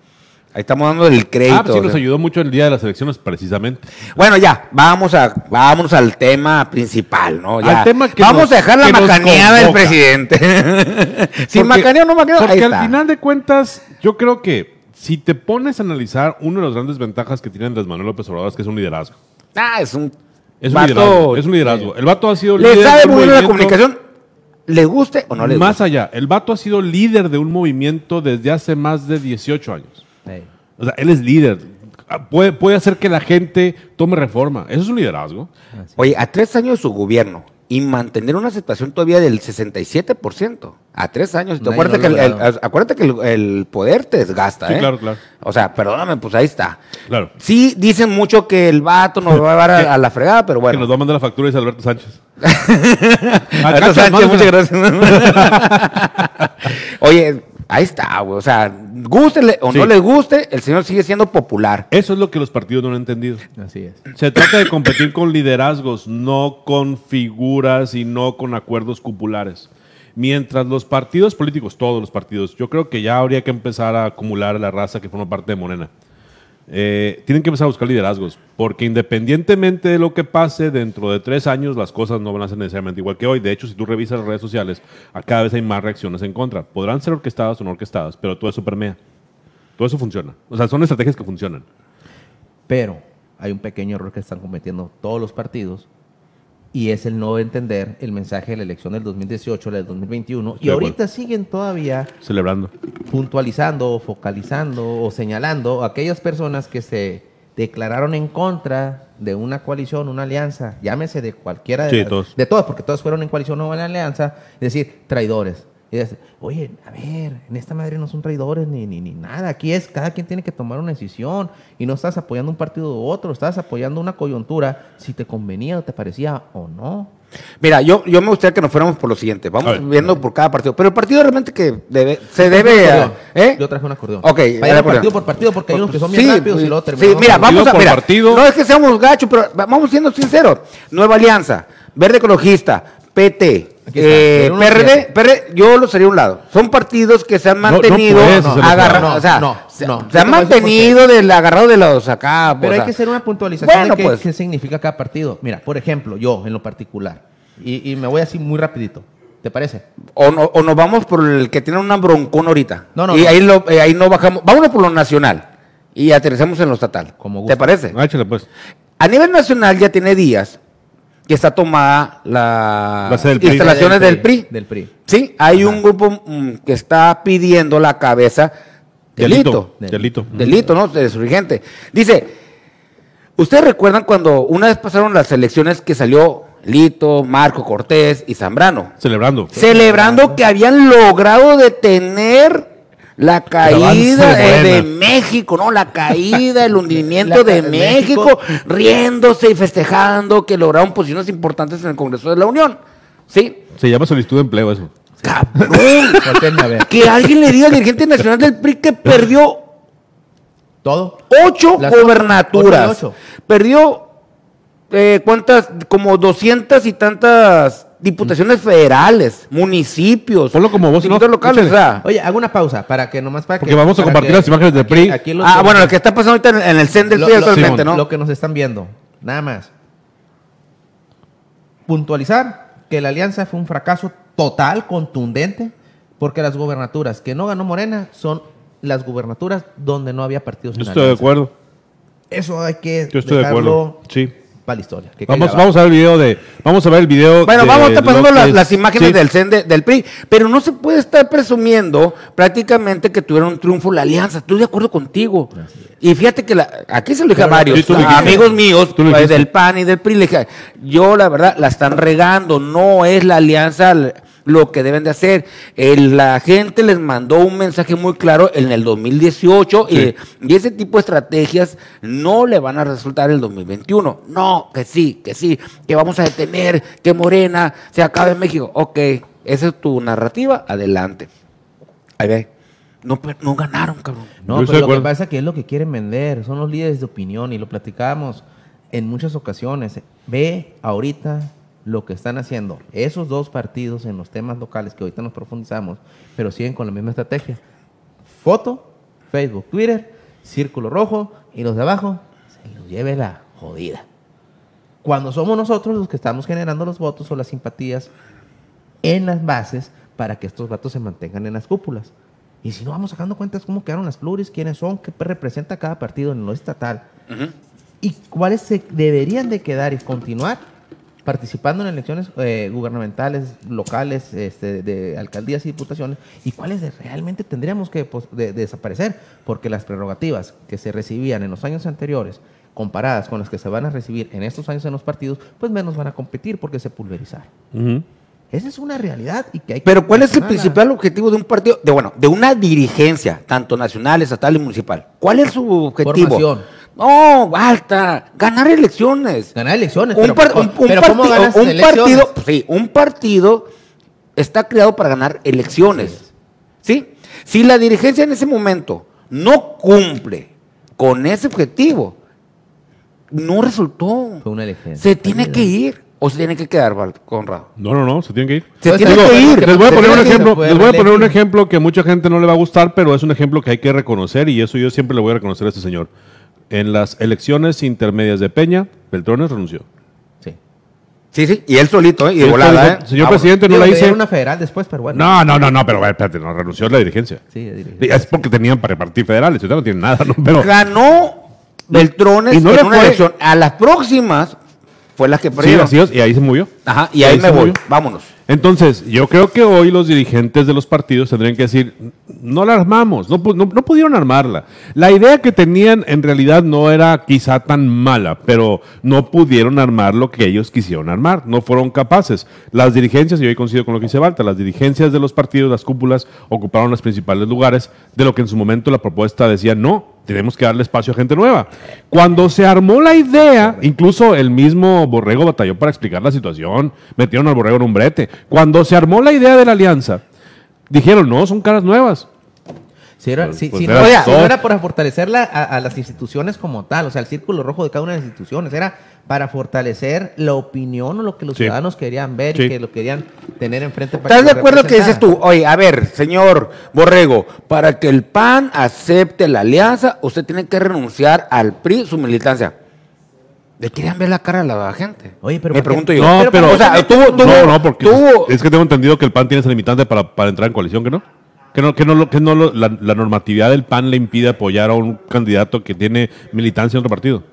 B: Ahí estamos dando el crédito.
A: Ah, pues sí,
B: o
A: nos
B: sea.
A: ayudó mucho el día de las elecciones, precisamente.
B: Bueno, ya, vamos a, vámonos al tema principal, ¿no? Ya.
A: Al tema que
B: vamos
A: nos-
B: a dejar la
A: nos
B: macaneada del presidente. [LAUGHS] si
A: Porque-
B: macaneo o no macaneo,
A: Porque
B: ahí
A: al
B: está.
A: final de cuentas, yo creo que si te pones a analizar, una de las grandes ventajas que tiene Andrés Manuel López Obrador es que es un liderazgo.
B: Ah, es un
A: Es un
B: Vato-
A: liderazgo. Es un liderazgo. El vato ha sido
B: Le
A: líder
B: sabe muy bien la comunicación, le guste o no le
A: Más
B: guste.
A: allá, el vato ha sido líder de un movimiento desde hace más de 18 años. O sea, él es líder. Ah, Puede, puede hacer que la gente tome reforma. Eso es un liderazgo.
B: Oye, a tres años de su gobierno y mantener una aceptación todavía del 67%. A tres años. Acuérdate, que el, acuérdate que el, el poder te desgasta,
A: Sí,
B: ¿eh?
A: claro, claro.
B: O sea, perdóname, pues ahí está.
A: Claro.
B: Sí, dicen mucho que el vato nos [LAUGHS] va a llevar a, a la fregada, pero
A: Que nos
B: bueno.
A: va a mandar la factura es Alberto Sánchez. [LAUGHS]
B: Alberto Sánchez, muchas gracias. [LAUGHS] Oye, ahí está, güey. O sea, gústele o
A: Sí.
B: no le guste, el señor sigue siendo popular.
A: Eso es lo que los partidos no han entendido.
C: Así es.
A: Se trata de competir con liderazgos, no con figuras y no con acuerdos cupulares. Mientras los partidos políticos, todos los partidos, yo creo que ya habría que empezar a acumular a la raza que forma parte de Morena. Eh, tienen que empezar a buscar liderazgos, porque independientemente de lo que pase, dentro de tres años las cosas no van a ser necesariamente igual que hoy. De hecho, si tú revisas las redes sociales, a cada vez hay más reacciones en contra. Podrán ser orquestadas o no orquestadas, pero todo eso permea. Todo eso funciona. O sea, son estrategias que funcionan.
C: Pero hay un pequeño error que están cometiendo todos los partidos y es el no entender el mensaje de la elección del 2018, la del 2021
A: Estoy
C: y ahorita siguen todavía
A: Celebrando.
C: puntualizando, focalizando o señalando a aquellas personas que se declararon en contra de una coalición, una alianza, llámese de cualquiera de
A: Sí,
C: las-
A: todos.
C: de todos, porque todos fueron en coalición o en alianza, es decir, traidores. Y Oye, a ver, en esta madre no son traidores ni, ni, ni nada. Aquí es, cada quien tiene que tomar una decisión y no estás apoyando un partido u otro, estás apoyando una coyuntura si te convenía o te parecía o no.
B: Mira, yo, yo me gustaría que nos fuéramos por lo siguiente. Vamos
A: ver.
B: viendo por cada partido. Pero el partido realmente que debe, se debe. a-. ¿eh?
C: Yo traje un acordeón.
B: Ok, acordeón.
C: partido por partido porque hay unos que son bien
B: Sí,
C: rápidos y luego
B: Sí,
C: terminamos.
B: mira,
A: partido
B: vamos a
A: por
B: mira,
A: partido.
B: No es que seamos gachos, pero va- vamos siendo sinceros. Nueva Alianza, Verde Ecologista, PT, eh, PRD, yo lo sería a un lado. Son partidos que se han mantenido agarrados,
C: No,
B: o sea,
C: no,
B: se,
C: no.
B: han mantenido del agarrado de los acá.
C: Pero
B: o
C: hay
B: sea.
C: que hacer una puntualización
B: Bueno,
C: de qué,
B: pues.
C: qué significa cada partido. Mira, por ejemplo, yo en lo particular, y, y me voy así muy rapidito, ¿te parece?
B: O, no- o nos vamos por el que tiene una broncón ahorita.
C: No, no,
B: Y
C: no.
B: Ahí, lo, eh, ahí no bajamos. Vámonos por lo nacional. Y aterrizamos en lo estatal.
C: Como.
B: ¿Te parece?
A: Ah, pues.
B: A nivel nacional ya tiene días que está tomada la,
A: La sede del PRI.
B: instalaciones del PRI.
C: Del PRI.
B: Sí, hay un grupo mm, que está pidiendo la cabeza delito.
A: Delito. Delito.
B: Delito, ¿no? De su dirigente. Dice, ¿ustedes recuerdan cuando una vez pasaron las elecciones que salió Lito, Marco Cortés y Zambrano?
A: Celebrando.
B: Celebrando que habían logrado detener la caída
A: de
B: de. México, ¿no? La caída, el [LAUGHS] hundimiento de México,
C: México.
B: riéndose y festejando que lograron posiciones importantes en el Congreso de la Unión. ¿Sí?
A: Se llama solicitud de empleo eso.
B: ¡Cabrón! [LAUGHS] Que alguien le diga al dirigente nacional del PRI que perdió
C: Todo.
B: ocho
C: Las-
B: gobernaturas.
C: ocho y ocho.
B: Perdió, eh, ¿cuántas? Como doscientas y tantas diputaciones federales, municipios.
A: Ponlo como
B: distritos
A: off,
B: locales.
A: échale.
B: o sea.
C: Oye, hago una pausa para que nomás para que.
A: Porque vamos a compartir
C: que-
A: las imágenes del
C: aquí-
A: PRI.
C: aquí
B: Ah, bueno, lo que está pasando ahorita en, en el CEN del PRI actualmente, ¿no?
C: Lo que nos están viendo. Nada más. Puntualizar que la alianza fue un fracaso total, contundente, porque las gubernaturas que no ganó Morena son las gubernaturas donde no había partidos.
A: Yo estoy de acuerdo.
C: Eso hay que
A: Yo estoy de acuerdo. Sí.
C: Para la historia. que
A: Vamos, a ver el video de. Vamos a ver el video.
B: Bueno,
A: de
B: vamos a estar pasando
A: que
B: la-
A: es-
B: las imágenes
A: sí.
B: del CEN de- del PRI, pero no se puede estar presumiendo prácticamente que tuvieron un triunfo la alianza. Estoy de acuerdo contigo. Y fíjate que la- aquí se lo dije a varios amigos míos pues, del PAN y del PRI. Le dije, yo la verdad la están regando, no es la alianza lo que deben de hacer. El- la gente les mandó un mensaje muy claro en el 2018 y-
A: Sí.
B: y, ese tipo de estrategias no le van a resultar el 2021. No, que sí, que sí, que vamos a detener, que Morena se acabe en México. Ok, esa es tu narrativa, adelante. Ahí ve, no, ganaron, cabrón.
C: No,
A: Yo
C: pero lo que pasa es que es lo que quieren vender, son los líderes de opinión y lo platicábamos en muchas ocasiones. Ve ahorita lo que están haciendo esos dos partidos en los temas locales que ahorita nos profundizamos, pero siguen con la misma estrategia. Foto, Facebook, Twitter, círculo rojo y los de abajo se los lleve la jodida. Cuando somos nosotros los que estamos generando los votos o las simpatías en las bases para que estos vatos se mantengan en las cúpulas. Y si no vamos sacando cuentas cómo quedaron las pluris, quiénes son, qué representa cada partido en lo estatal. y cuáles se deberían de quedar y continuar participando en elecciones eh, gubernamentales, locales, este, de alcaldías y diputaciones, y cuáles de- realmente tendríamos que pos- de- desaparecer, porque las prerrogativas que se recibían en los años anteriores, comparadas con las que se van a recibir en estos años en los partidos, pues menos van a competir porque se pulverizaron.
A: Ujú.
C: Esa es una realidad y que hay que
B: Pero ¿cuál es el principal objetivo de un partido, de bueno, de una dirigencia, tanto nacional, estatal y municipal? ¿Cuál es su objetivo?
C: Formación.
B: No, basta, ganar elecciones.
C: Ganar elecciones.
B: Un,
C: pero,
B: un- un
C: pero ¿cómo
B: partido,
C: ganas
B: un
C: elecciones?
B: partido, sí, un partido está creado para ganar elecciones. ¿Sí? Si la dirigencia en ese momento no cumple con ese objetivo, no resultó.
C: Fue una elección.
B: Se tiene que ir o se tiene que quedar, Val- Conrado.
A: No, no, no, se tienen que ir.
B: Se
C: Pues,
B: tiene
C: digo,
B: que ir.
A: Les voy a poner un ejemplo, les voy a poner un ejemplo que mucha gente no le va a gustar, pero es un ejemplo que hay que reconocer y eso yo siempre le voy a reconocer a este señor. En las elecciones intermedias de Peña, Beltrones renunció.
C: Sí.
B: Sí, sí, y él solito, ¿eh? Y de volada, ¿eh?
A: Señor
B: Ah,
A: presidente, no
C: Digo,
A: la hice.
C: una federal después, pero bueno.
A: No, no, no, no, pero espérate, no renunció la dirigencia.
C: Sí, de dirigir.
A: Es porque tenían para repartir federales, ahorita no tienen nada, ¿no? Pero
B: Ganó Beltrones
A: Y no
B: en
A: le
B: una
A: fue.
B: elección. A las próximas fue las que
A: sí,
B: perdieron.
A: así es, y ahí se movió.
B: Ajá, y ahí,
A: Ahí
B: me voy.
A: movió.
B: Vámonos.
A: Entonces, yo creo que hoy los dirigentes de los partidos tendrían que decir, no la armamos, no, no pudieron armarla. La idea que tenían en realidad no era quizá tan mala, pero no pudieron armar lo que ellos quisieron armar, no fueron capaces. Las dirigencias, y hoy coincido con lo que dice Balta, las dirigencias de los partidos, las cúpulas, ocuparon los principales lugares de lo que en su momento la propuesta decía, no, tenemos que darle espacio a gente nueva. Cuando se armó la idea, incluso el mismo Borrego batalló para explicar la situación, metieron al Borrego en un brete. Cuando se armó la idea de la alianza, dijeron, no, son caras nuevas.
C: Si, era-
A: Pues-
C: si-
A: pues
C: si
A: era
C: no, era para fortalecer la- a, a las instituciones como tal, o sea, el círculo rojo de cada una de las instituciones, era para fortalecer la opinión o lo que los
A: Sí.
C: ciudadanos querían ver
A: Sí.
C: y que lo querían tener enfrente para
B: ¿Estás
C: que
B: de acuerdo que dices tú? Oye, a ver, señor Borrego, para que el PAN acepte la alianza, usted tiene que renunciar al PRI, su militancia. ¿Le querían ver la cara a la gente?
C: Oye, pero
B: Me pregunto yo.
A: No,
C: pero
A: pero,
B: o sea,
A: no, no, porque es que tengo entendido que el PAN tiene ese limitante para, para entrar en coalición, ¿que no? Que no, que no, lo- que no lo- la, la normatividad del PAN le impide apoyar a un candidato que tiene militancia en otro partido.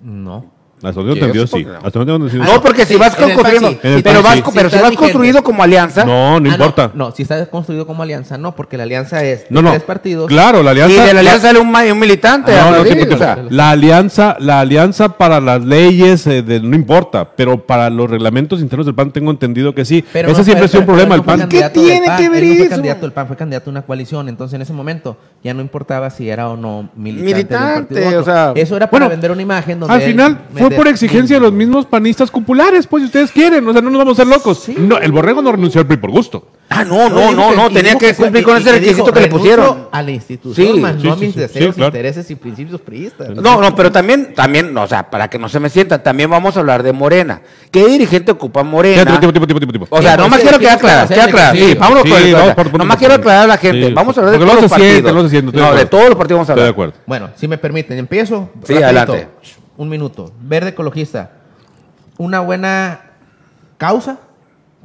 C: No.
A: Hasta donde
B: Sí,
A: entendido,
B: no.
A: Hasta donde
B: No, porque si
C: Sí,
B: vas
C: el
B: construyendo,
C: sí.
A: El
B: pero vas, pero si vas construido como alianza,
A: No, no
C: Ah,
A: importa.
C: No, si está construido como alianza, no, porque la alianza es de
A: No, no.
C: tres partidos.
A: Claro, la
B: y
A: alianza.
B: de la alianza sale un, militante.
A: No, no,
B: o sea,
A: La alianza, la alianza para las leyes eh, de- no importa, pero para los reglamentos internos del PAN tengo entendido que sí.
C: Pero
A: Ese
C: no
A: siempre
C: fue-
A: ha sido un problema el
C: no fue
A: PAN.
B: ¿Qué tiene
C: PAN,
B: que ver
C: no
B: eso?
C: candidato del PAN, fue candidato a una coalición. Entonces, en ese momento, ya no importaba si era o no militante. de un
B: Militante, o sea,
C: Eso era para vender una imagen donde
A: Al final fue por exigencia de los mismos panistas populares, pues si ustedes quieren, o sea, no nos vamos a ser locos. No, el borrego no renunció al PRI por gusto.
B: Ah, no, no, no, no, tenía que cumplir con ese requisito que le pusieron.
C: A la institución,
B: Sí,
C: más
A: sí,
C: no a mis
A: sí,
C: deseos,
A: sí, claro.
C: intereses y principios priistas.
B: No, no, pero también, también, o sea, para que no se me sientan, también vamos a hablar de Morena. ¿Qué dirigente ocupa Morena?
A: Tipo, tipo, tipo, tipo, tipo, tipo.
B: O sea, nomás quiero quedar claro,
C: sí,
B: queda claro.
C: sí,
B: vámonos con Nomás quiero aclarar a la gente. Vamos a hablar de todos los partidos. No, de todos los partidos vamos a
A: Estoy de
B: hablar.
A: acuerdo.
C: Bueno, si me permiten, empiezo.
B: Sí, adelante.
C: Un minuto. Verde ecologista. Una buena causa,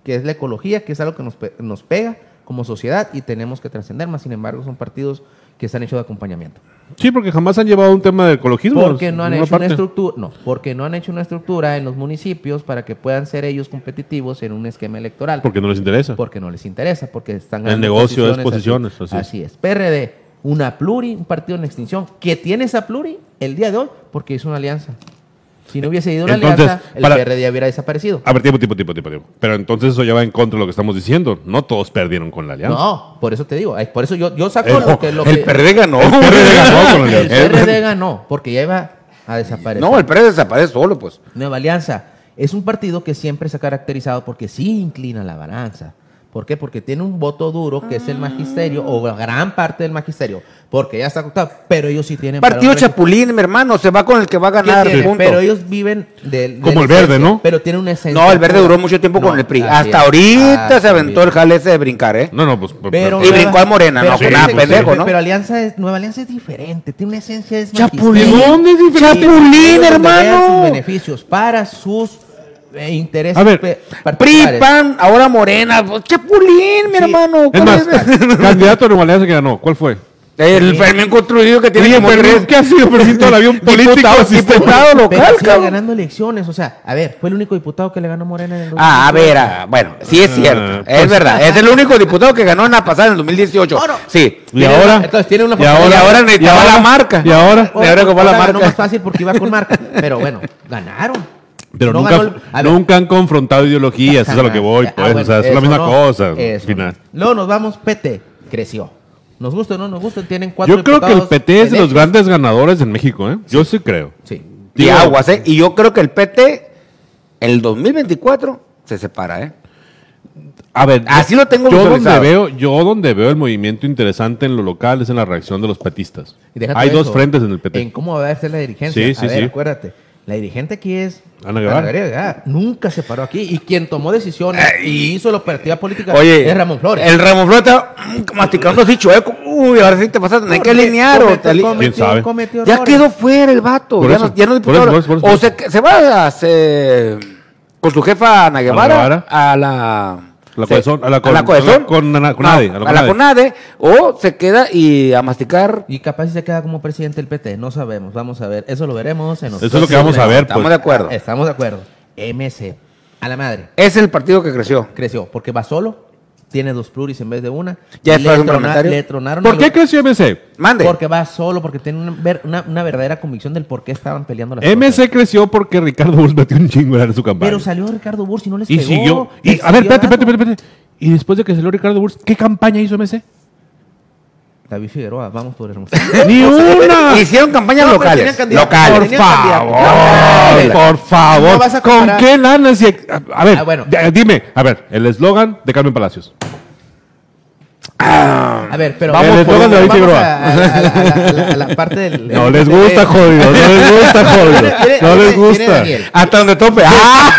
C: que es la ecología, que es algo que nos, pe- nos pega como sociedad y tenemos que trascender. Más sin embargo, son partidos que se han hecho de acompañamiento.
A: Sí, porque jamás han llevado un tema de ecologismo.
C: Porque no han hecho
A: una
C: estructura, no, porque no han hecho una estructura en los municipios para que puedan ser ellos competitivos en un esquema electoral.
A: Porque no les interesa.
C: porque no les interesa, porque están
A: El negocio es
C: posiciones,
A: posiciones,
C: Así,
A: así
C: es. PRD, una pluri, un partido en extinción, que tiene esa pluri el día de hoy porque hizo una alianza. Si no hubiese ido una
A: Entonces,
C: alianza, el
A: para-
C: PRD ya hubiera desaparecido.
A: A ver, tiempo, tiempo, tiempo, tiempo, tiempo. Pero entonces eso ya va en contra de lo que estamos diciendo. No todos perdieron con la alianza.
C: No, por eso te digo, ay, por eso yo, yo saco
A: El-
C: lo que... Lo
B: El
C: que-
B: PRD ganó.
A: El PRD ganó con la [LAUGHS]
C: el
A: alianza.
C: PRD ganó, porque ya iba a desaparecer.
B: No, el PRD desaparece solo, pues.
C: Nueva Alianza es un partido que siempre se ha caracterizado porque sí inclina la balanza. ¿Por qué? Porque tiene un voto duro que es el magisterio o gran parte del magisterio, porque ya está acotado, pero ellos sí tienen...
B: Partido Chapulín, mi hermano, se va con el que va a
C: ¿Qué
B: ganar. punto.
C: Pero ellos viven del...
A: Como el verde,
C: esencia,
A: ¿no?
C: Pero tiene una esencia.
B: No, el verde duró mucho tiempo
C: No,
B: con el PRI. Hasta
C: es.
B: ahorita se aventó el jale ese de brincar, ¿eh?
A: No, no, pues. pues,
C: Pero
B: Y
C: Nueva-
B: brincó a Morena,
C: pero
B: no,
C: fíjate,
A: nada, pues,
C: pero-
B: pendejo, ¿no?
C: Pero Alianza es, Nueva Alianza es diferente, tiene una esencia, es
B: Chapulín,
C: magisterio.
B: ¿dónde es diferente?
C: Sí,
B: Chapulín, hermano.
C: sus beneficios para sus eh, intereses
A: A ver,
C: pe-
B: PRI,
C: particulares.
B: PAN, ahora Morena. pues, Chapulín, mi
C: Sí.
B: hermano.
A: Es
B: ¿cuál
A: más,
B: es? [LAUGHS]
A: candidato a Nueva Alianza que ganó. ¿Cuál fue?
B: El Fermín construido que tiene
A: Oye,
B: como
A: Fermín,
B: tres-
A: ¿qué ha sido Fermín [LAUGHS] todavía un político
B: Diputado- diputado [LAUGHS]
C: Pero
B: local,
C: sigue
B: cabrón.
C: ganando elecciones. O sea, a ver, fue el único diputado que le ganó Morena en el
B: Ah, a
C: 2018.
B: ver, ah, bueno, sí es cierto,
A: Ah,
B: es verdad. Es el único diputado que ganó en la pasada en el 2018.
C: No, no.
B: Sí.
A: Y ahora.
C: entonces tiene una
A: y ahora,
B: Y ahora necesitaba
A: y ahora-
B: la marca.
A: Y ahora.
C: Ahora,
B: ahora la marca.
C: más fácil porque iba con marca. Pero bueno, ganaron.
A: Pero
C: No
A: nunca,
C: ganó ver.
A: nunca han confrontado ideologías, eso es a lo que [LAUGHS] voy,
C: Ah,
A: pues.
C: bueno,
A: o sea, es la misma
C: no,
A: cosa,
C: eso
A: final.
C: no. Luego nos vamos, PT, creció. Nos gusta o no nos gusta, tienen cuatro
A: Yo creo que el PT es de los grandes ganadores en México, ¿eh? Yo sí creo.
C: Sí.
B: Y aguas, ¿eh? Y yo creo que el PT, el 2024, se separa, ¿eh?
A: A ver,
B: Así lo tengo
A: yo donde veo, yo donde veo el movimiento interesante en lo local es en la reacción de los petistas. Hay dos frentes en el PT.
C: En cómo va a ser la dirigencia.
A: Sí, sí,
C: a ver,
A: sí.
C: acuérdate. La dirigente aquí es
A: Ana Guevara.
C: Nunca se paró aquí. Y quien tomó decisiones y hizo la operativa política
B: Oye,
C: es Ramón Flores.
B: El Ramón Flores está mm, masticando así chueco. Uy, ahora sí te vas a tener que alinear. o
C: cometió-
B: te ali-
C: cometió-
A: ¿Quién sabe?
C: cometió
B: Ya quedó fuera el vato.
A: Por
B: ya,
A: eso,
B: no, ya no
A: por eso, por eso,
B: o se, se va a, se- con su jefa Ana Guevara,
A: Guevara.
B: a la...
A: La
B: se-
A: Cohesón, a la
B: a
A: con-
B: la Cohesón.
A: a la con- a la Conade,
B: No,
A: a la
B: a la
A: Conade.
B: Conade, o se queda y a masticar.
C: Y capaz si se queda como presidente del PT. No sabemos. Vamos a ver. Eso lo veremos en los
A: Eso es lo que vamos a ver,
B: Estamos
A: pues.
B: de acuerdo.
C: Estamos de acuerdo. MC. A la madre.
B: Es el partido que creció.
C: Creció. Porque va solo. Tiene dos pluris en vez de una.
B: Ya
C: le,
B: un
C: trona-
B: parlamentario.
C: le tronaron.
A: ¿Por qué
C: los-
A: creció MC?
B: Mande.
C: Porque va solo, porque tiene una, ver- una- una verdadera convicción del por qué estaban peleando las
A: MC
C: cosas.
A: creció porque Ricardo Burs metió un chingo en su campaña.
C: Pero salió Ricardo Bursi y no les
A: y
C: pegó.
A: siguió. Y,
C: Les
A: a ver,
C: siguió
A: espérate, espérate, espérate. Y después de que salió Ricardo Burs, ¿qué campaña hizo MC?
C: David Figueroa, vamos por hermoso. [LAUGHS]
A: ¡Ni una!
B: Hicieron campañas
C: No, pero
B: locales. Locales.
A: Por favor,
C: No,
A: por favor.
C: no
A: ¿Con qué lana? Si, a, ver,
C: Ah, bueno.
A: dime, a ver, el eslogan de Carmen Palacios.
C: A ver, pero
A: Vamos
C: vamos,
A: por
C: vamos
A: David
C: a, a- a- a- a- a la parte del...
A: No les gusta, jodido, no les [LAUGHS] gusta, jodido. No les gusta.
B: Hasta donde tope. [LAUGHS] ¡Ah!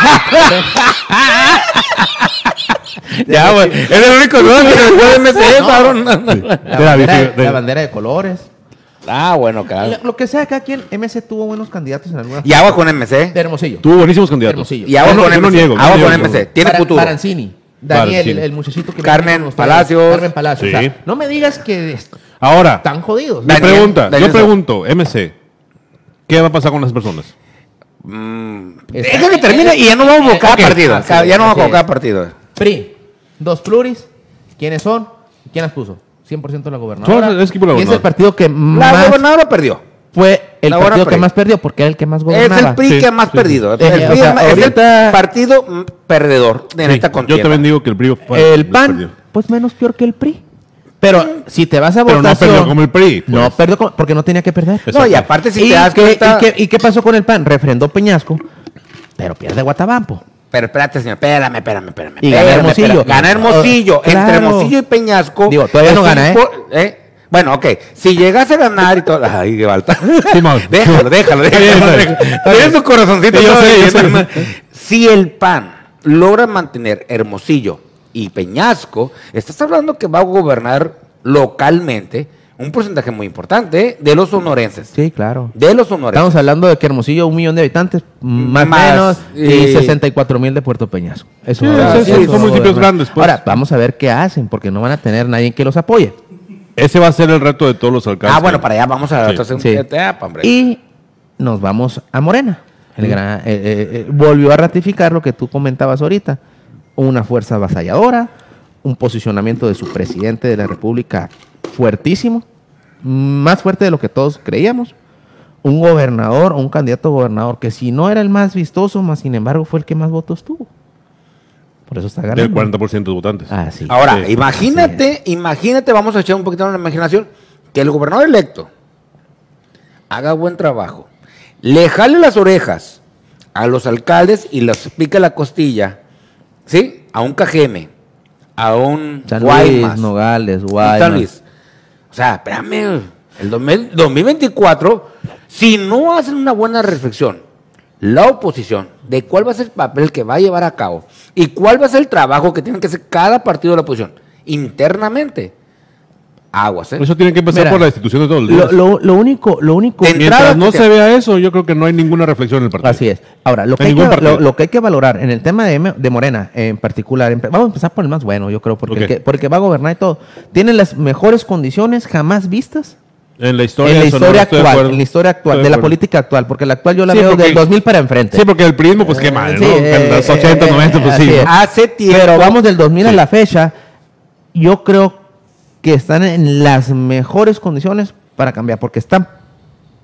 B: [LAUGHS] ya, güey. Es el único lugar que creció de MC, cabrón.
C: La bandera,
A: de-
C: la bandera de colores.
B: Ah, bueno, claro.
C: Lo que sea, cada quien, MC tuvo buenos candidatos en algunas...
B: Y agua con MC.
C: De Hermosillo.
A: Tuvo buenísimos candidatos.
C: Hermosillo.
B: Y agua
A: Yo no-
B: con
A: yo no
B: MC.
A: niego,
B: Agua
A: no
B: con
A: niego.
B: MC. Tiene
C: Para-
B: futuro.
C: Parancini. Daniel, el, el muchachito que
B: Carmen. Palacios.
C: Carmen Palacios.
A: Sí.
C: o sea, no me digas que
A: Ahora,
C: están jodidos.
A: me pregunta,
B: Daniel
A: yo pregunto, MC, ¿qué va a pasar con las personas?
C: Está-
B: Deja que termine y ya no vamos a convocar
C: Ok,
B: partido.
C: así
B: Ya no vamos a convocar partido.
C: PRI, dos pluris. ¿Quiénes son? ¿Quién las puso? 100% la gobernadora.
A: Es equipo de la
C: y es el partido que
B: La
C: más
B: gobernadora perdió.
C: fue el
B: la
C: partido que más perdió porque era el que más
B: Es
C: gobernaba.
B: el PRI
A: Sí,
B: que más
A: sí,
B: perdido.
C: sí.
B: El
C: Eh,
B: PRI
C: o sea,
B: es el partido perdedor en
A: Sí,
B: esta
A: yo
B: contienda.
A: también digo que el PRI fue
C: el PAN,
A: perdió.
C: pues menos peor que el PRI. Pero si te vas a
A: Pero no
C: votación...
A: perdió como el PRI. pues.
C: No perdió como- porque no tenía que perder.
B: No, y aparte si
C: ¿Y,
B: te das
C: qué,
B: cuenta...
C: y qué- y qué pasó con el PAN? Refrendó Peñasco, pero pierde Guatabampo.
B: Pero espérate, señor, espérame, espérame, espérame.
C: Y gana Hermosillo.
B: espérame. Gana Hermosillo.
C: Claro.
B: Entre Hermosillo y Peñasco.
C: Digo, todavía no gana, ¿eh?
B: po- Bueno, ok. Si llegase a ganar y todo. Ay, qué falta. [LAUGHS] Déjalo, déjalo, déjalo. Tiene su corazoncito.
A: Yo sé, yo.
B: Si el PAN logra mantener Hermosillo y Peñasco, estás hablando que va a gobernar localmente un porcentaje muy importante de los sonorenses.
C: Sí, claro.
B: De los sonorenses.
C: Estamos hablando de que Hermosillo, un millón de habitantes, más o menos, y
B: y-
C: 64 mil de Puerto Peñasco. Eso
A: Sí, sí,
C: eso
A: son municipios grandes, pues.
C: Ahora, vamos a ver qué hacen, porque no van a tener nadie que los apoye.
A: Ese va a ser el reto de todos los alcaldes.
B: Ah, bueno, para allá vamos a la
A: Sí.
C: Sí.
B: etapa, hombre.
C: Y nos vamos a Morena. El gran- eh, eh, eh, volvió a ratificar lo que tú comentabas ahorita. Una fuerza avasalladora, un posicionamiento de su presidente de la República fuertísimo, más fuerte de lo que todos creíamos. Un gobernador, un candidato a gobernador que si no era el más vistoso, más sin embargo fue el que más votos tuvo. Por eso está ganando.
A: Del 40% de votantes.
C: Ah, sí.
B: Ahora,
A: Sí.
B: imagínate, imagínate, vamos a echar un poquito en la imaginación, que el gobernador electo haga buen trabajo, le jale las orejas a los alcaldes y les pique la costilla, ¿sí? A un KGM, a un
C: San Luis,
B: Guaymas,
C: Nogales, Guaymas.
B: San Luis. O sea, espérame, el 2000 2024, si no hacen una buena reflexión, la oposición, de cuál va a ser el papel que va a llevar a cabo y cuál va a ser el trabajo que tiene que hacer cada partido de la oposición internamente, aguas, ¿eh?
A: Eso tiene que empezar
C: Mira,
A: por la institución de todos los
C: Lo,
A: días.
C: lo- lo único, lo único.
B: De
A: Mientras
B: entrada,
A: no
B: que-
A: se vea eso, yo creo que no hay ninguna reflexión en el partido.
C: Así es. Ahora, lo que,
A: En
C: hay que, lo, lo que hay que valorar en el tema de, M- de Morena en particular, empe- vamos a empezar por el más bueno, yo creo, porque,
A: Ok.
C: el que- porque va a gobernar y todo. Tiene las mejores condiciones jamás vistas
A: En la historia,
C: en la
A: de
C: historia
A: de
C: actual,
A: acuerdo.
C: en la historia actual,
A: Estoy
C: de la política actual, porque la actual yo la
A: Sí,
C: veo
A: porque-
C: del 2000 para enfrente.
A: Sí, porque el prismo, pues qué
C: Eh,
A: mal,
C: sí,
A: ¿no?
C: eh,
A: en los
C: eh,
A: 80,
C: eh,
A: 90, pues sí. ¿no?
B: Hace tiempo.
C: Pero vamos del 2000 a
A: Sí.
C: la fecha, yo creo que están en las mejores condiciones para cambiar, porque están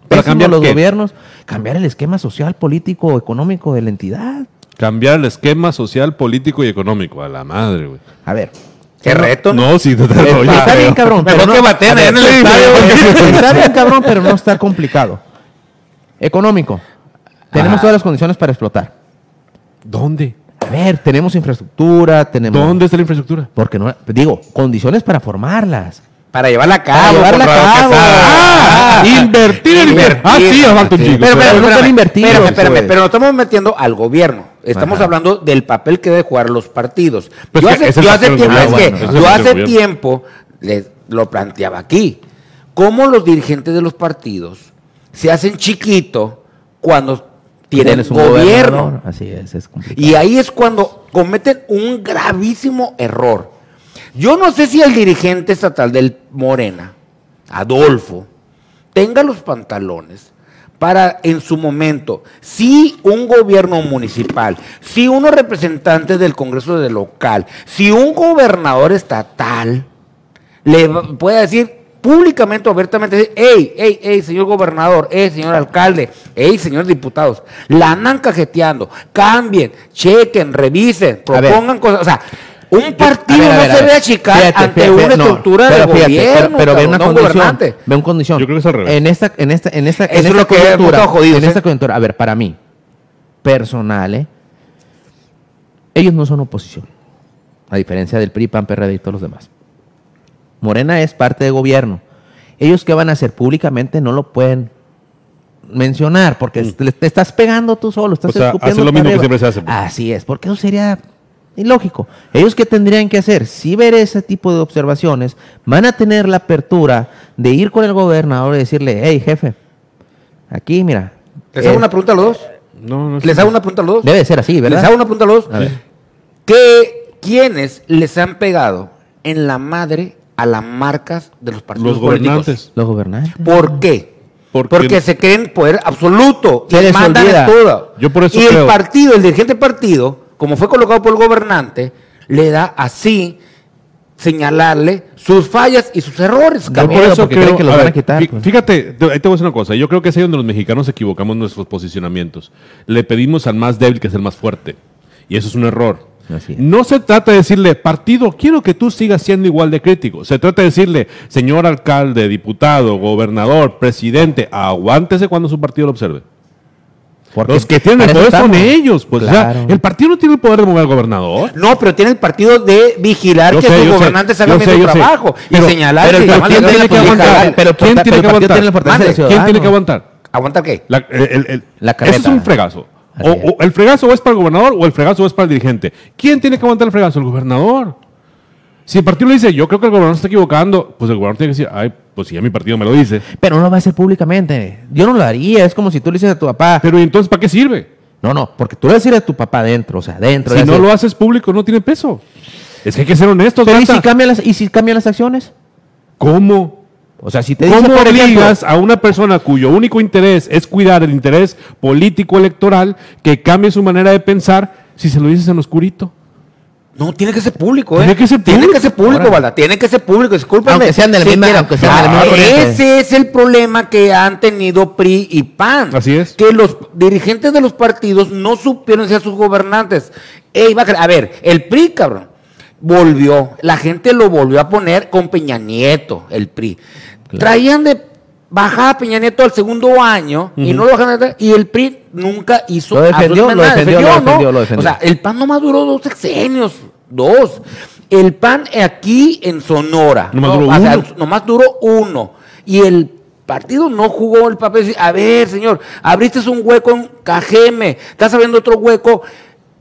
A: ¿Para cambiar
C: los
A: qué?
C: gobiernos, cambiar el esquema social, político, económico de la entidad.
A: Cambiar el esquema social, político y económico. A la madre, güey.
C: A ver.
B: Qué reto, ¿no?
A: No, sí, te
C: Está,
A: oye,
C: está bien, cabrón.
B: Mejor
C: pero
B: que
C: no-
B: baten en el estadio. [LAUGHS]
C: Está bien, cabrón, pero no está complicado. Económico. Tenemos
B: Ah.
C: todas las condiciones para explotar.
A: ¿Dónde?
C: A ver, tenemos infraestructura, tenemos...
A: ¿Dónde está la infraestructura?
C: Porque no, digo, condiciones para formarlas.
B: Para llevarla a
C: Para
B: cabo.
C: llevarla a
B: que
C: cabo. Ah,
A: invertir en
B: Invertir.
A: Ah, sí, falta un
B: Sí.
A: chico.
C: Pero, pero, no están invertidos,
B: Espérame, espérame,
C: pues.
B: pero nos estamos metiendo al gobierno. Estamos
C: Ajá.
B: hablando del papel que deben jugar los partidos.
A: Pues
B: yo
A: que
B: hace,
A: es
B: yo hace tiempo, es que
A: Ese es el
B: yo hace tiempo les lo planteaba aquí. Cómo los dirigentes de los partidos se hacen chiquito cuando tienen
C: un
B: gobierno.
C: gobernador. Así es, es complicado.
B: Y ahí es cuando cometen un gravísimo error. Yo no sé si el dirigente estatal del Morena, Adolfo, tenga los pantalones para en su momento, si un gobierno municipal, si unos representantes del Congreso de local, si un gobernador estatal le puede decir públicamente o abiertamente, hey, hey, hey, señor gobernador, hey, señor alcalde, hey, señores diputados, la andan cajeteando, cambien, chequen, revisen, propongan cosas, o sea, un partido
C: A ver, a ver,
B: no se ve achicar
C: Fíjate,
B: ante
C: fíjate,
B: una
C: no,
B: estructura de
C: fíjate,
B: gobierno,
C: Pero, pero ve una
B: no
C: condición.
B: gobernante.
C: Ve una condición.
A: Yo creo que es al revés.
C: En esta, en esta, en esta, en
B: Eso es
C: esta
B: lo
C: coyuntura,
B: jodidos,
C: en esta coyuntura, a ver, para mí, personal, ¿eh? ellos no son oposición, a diferencia del PRI, PAN, PRD y todos los demás. Morena es parte de gobierno. Ellos qué van a hacer públicamente no lo pueden mencionar porque te, te estás pegando tú solo, estás
A: Mm. O sea,
C: escupiendo
A: hace lo mismo que siempre se hace, pues.
C: Así es, porque eso sería ilógico. Ellos qué tendrían que hacer? Si ver ese tipo de observaciones, van a tener la apertura de ir con el gobernador y decirle, hey jefe, aquí mira.
B: ¿Les hago
C: eh,
B: una pregunta a los dos?
A: No, no
B: ¿Les hago una pregunta a los dos?
C: Debe de ser así, ¿verdad?
B: Les hago una pregunta a los dos.
C: A ver.
B: ¿Qué, ¿Quiénes les han pegado en la madre a las marcas de los partidos
A: Los
B: políticos?
A: gobernantes.
C: Los gobernantes.
B: ¿Por qué?
A: Porque-
B: Porque se creen poder absoluto
C: Se
B: y
C: les
B: mandan en todo.
A: Yo por eso
B: y
A: creo-
B: el partido, el dirigente del partido, como fue colocado por el gobernante, le da así señalarle sus fallas y sus errores. Cabrón.
C: por
A: Por eso
C: porque
A: creo
C: creen que los
A: a
C: van a quitar, pues.
A: Fíjate, te- ahí te voy a decir una cosa. Yo creo que es ahí donde los mexicanos equivocamos nuestros posicionamientos. Le pedimos al más débil que es el más fuerte. Y eso es un error. No se trata de decirle, partido, quiero que tú sigas siendo igual de crítico. Se trata de decirle, señor alcalde, diputado, gobernador, presidente, aguántese cuando su partido lo observe.
C: Porque
A: Los que tienen el poder son ellos. Pues, o sea,
C: Claro.
A: el partido no tiene el poder de mover al gobernador.
B: No, pero tiene el partido de vigilar
A: Yo
B: que sus gobernantes hagan bien su trabajo
A: Pero-
B: y señalar
A: pero partido
B: mano
A: tiene que aguantar. Pero ¿quién
C: pero
A: tiene que aguantar? ¿Quién tiene que aguantar?
B: ¿Aguantar qué?
A: La- el, el- el-
C: La
A: eso es un fregazo. O, el fregazo es para el gobernador o el fregazo es para el dirigente. ¿Quién tiene que aguantar el fregazo? El gobernador. Si el partido le dice, yo creo que el gobernador se está equivocando, pues el gobernador tiene que decir, ay, pues si ya mi partido me lo dice.
C: Pero no lo va a hacer públicamente. Yo no lo haría. Es como si tú le dices a tu papá.
A: Pero ¿y entonces para qué sirve?
C: No, no, porque tú le vas a decir a tu papá dentro, o sea, dentro.
A: Si no lo haces público, no tiene peso. Es que hay que ser honestos,
C: Pero ¿y si, cambian las, ¿y si cambian las acciones?
A: ¿Cómo?
C: O sea, si te dice,
A: ¿Cómo
C: por ejemplo,
A: obligas a una persona cuyo único interés es cuidar el interés político electoral que cambie su manera de pensar si se lo dices en oscurito?
B: No, tiene que ser público, ¿eh?
A: Tiene que ser
B: Tiene
A: público.
B: que ser público,
C: Ahora.
B: Valda. Tiene que ser público, discúlpame.
C: Aunque sean de la misma-
B: mira,
C: aunque sean de la misma
B: ah,
C: corriente.
B: Ese es el problema que han tenido PRI y PAN.
A: Así es.
B: Que los dirigentes de los partidos no supieron ser sus gobernantes. Ey, a ver, el PRI, cabrón, volvió. La gente lo volvió a poner con Peña Nieto, el PRI. Traían de bajada a Peña Nieto al segundo año y no lo bajaron de- y el PRI nunca hizo
C: Lo defendió, lo
B: nada.
C: defendió, lo
B: ¿no?
C: defendió, lo defendió.
B: O sea, el PAN nomás duró dos sexenios, dos. El PAN aquí en Sonora,
A: Nomás
B: no,
A: duró
B: o sea,
A: uno.
B: nomás duró uno. Y el partido no jugó el papel. A ver, señor, abriste un hueco en Cajeme, estás abriendo otro hueco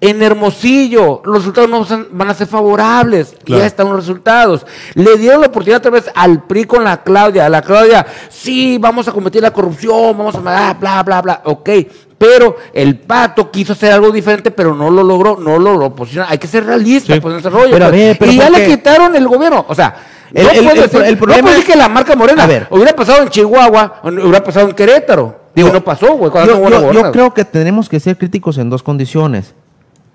B: En Hermosillo, los resultados no van- a ser favorables.
A: Claro.
B: Ya están los resultados. Le dieron la oportunidad otra vez al PRI con la Claudia. A la Claudia, sí, vamos a combatir la corrupción, vamos a bla, bla, bla, bla. Ok. Pero el pato quiso hacer algo diferente, pero no lo logró, no lo logró posicionar. Hay que ser realista,
A: Sí.
B: pues, en ese rollo.
C: Pero
B: pues. y ya
C: ¿por
B: le quitaron el gobierno. O sea,
C: El-
B: no
C: el-
B: puedo
C: el-
B: decir-
C: el
B: no
C: problema-
B: puedo decir que la marca morena
C: A ver.
B: hubiera pasado en Chihuahua, hubiera pasado en Querétaro.
C: Digo,
B: no pasó, güey. cuando
C: Yo,
B: no hubo
C: yo- yo creo que tenemos que ser críticos en dos condiciones.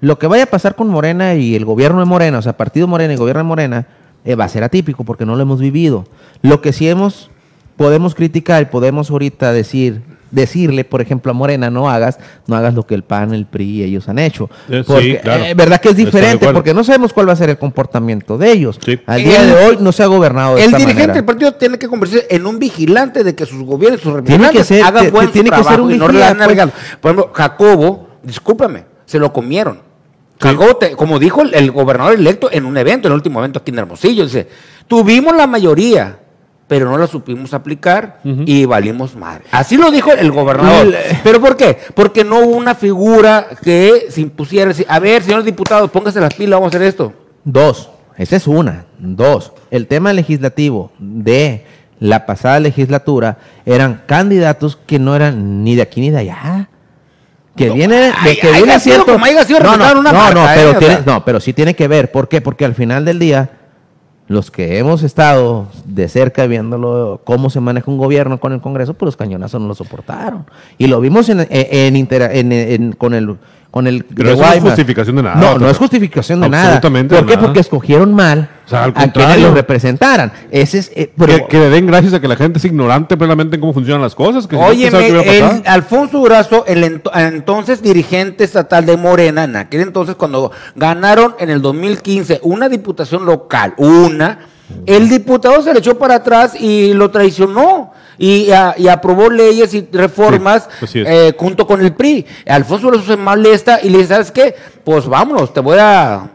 C: Lo que vaya a pasar con Morena y el gobierno de Morena, o sea, partido Morena y gobierno de Morena, eh, va a ser atípico porque no lo hemos vivido. Lo que sí hemos, podemos criticar y podemos ahorita decir, decirle, por ejemplo, a Morena, no hagas, no hagas lo que el PAN, el PRI y ellos han hecho.
A: Eh, sí,
C: Porque,
A: claro.
C: eh, verdad que es diferente, porque no sabemos cuál va a ser el comportamiento de ellos.
A: Sí.
C: Al día
B: El-
C: de hoy no se ha gobernado de
B: El
C: esta
B: dirigente
C: manera.
B: del partido tiene que convertirse en un vigilante de que sus gobiernos, sus
C: Tiene
B: representantes
C: que ser-
B: hagan buen
C: tiene que
B: trabajo
C: ser un
B: y no regalo. Por ejemplo, Jacobo, discúlpame, se lo comieron. Como dijo el, el gobernador electo en un evento, en el último evento aquí en Hermosillo, dice, tuvimos la mayoría, pero no la supimos aplicar y valimos madre. Así lo dijo el gobernador.
C: El-
B: ¿Pero por qué? Porque no hubo una figura que se impusiera, decir, a ver, señores diputados, pónganse las pilas, vamos a hacer esto.
C: Dos, esa es una. Dos, el tema legislativo de la pasada legislatura eran candidatos que no eran ni de aquí ni de allá. Que viene, de
B: ay,
C: que viene cierto-
B: como
C: no, no,
B: una
C: no,
B: marca,
C: no,
B: ¿eh?
C: pero
B: O
C: tiene- no, pero sí tiene que ver. ¿Por qué? Porque al final del día, los que hemos estado de cerca viéndolo, cómo se maneja un gobierno con el Congreso, pues los cañonazos no lo soportaron. Y lo vimos en, en- en- con el con el
A: Pero
C: de
A: eso no es justificación de nada,
C: No, no es justificación de nada.
A: Absolutamente
C: ¿Por qué?
A: nada.
C: Porque escogieron mal
A: O sea, al
C: a quienes los representaran. Ese es eh, pero-
A: que, que le den gracias a que la gente es ignorante plenamente en cómo funcionan las cosas. Que si no,
B: Oye,
A: ¿quién sabe qué hubiera
B: el? Alfonso Durazo, el ento- entonces dirigente estatal de Morena, en aquel entonces cuando ganaron en el 2015 una diputación local, una, el diputado se le echó para atrás y lo traicionó. Y, a- y aprobó leyes y reformas
A: Sí,
B: eh, junto con el PRI. Alfonso Durazo se molesta y le dice, ¿sabes qué? Pues vámonos, te voy a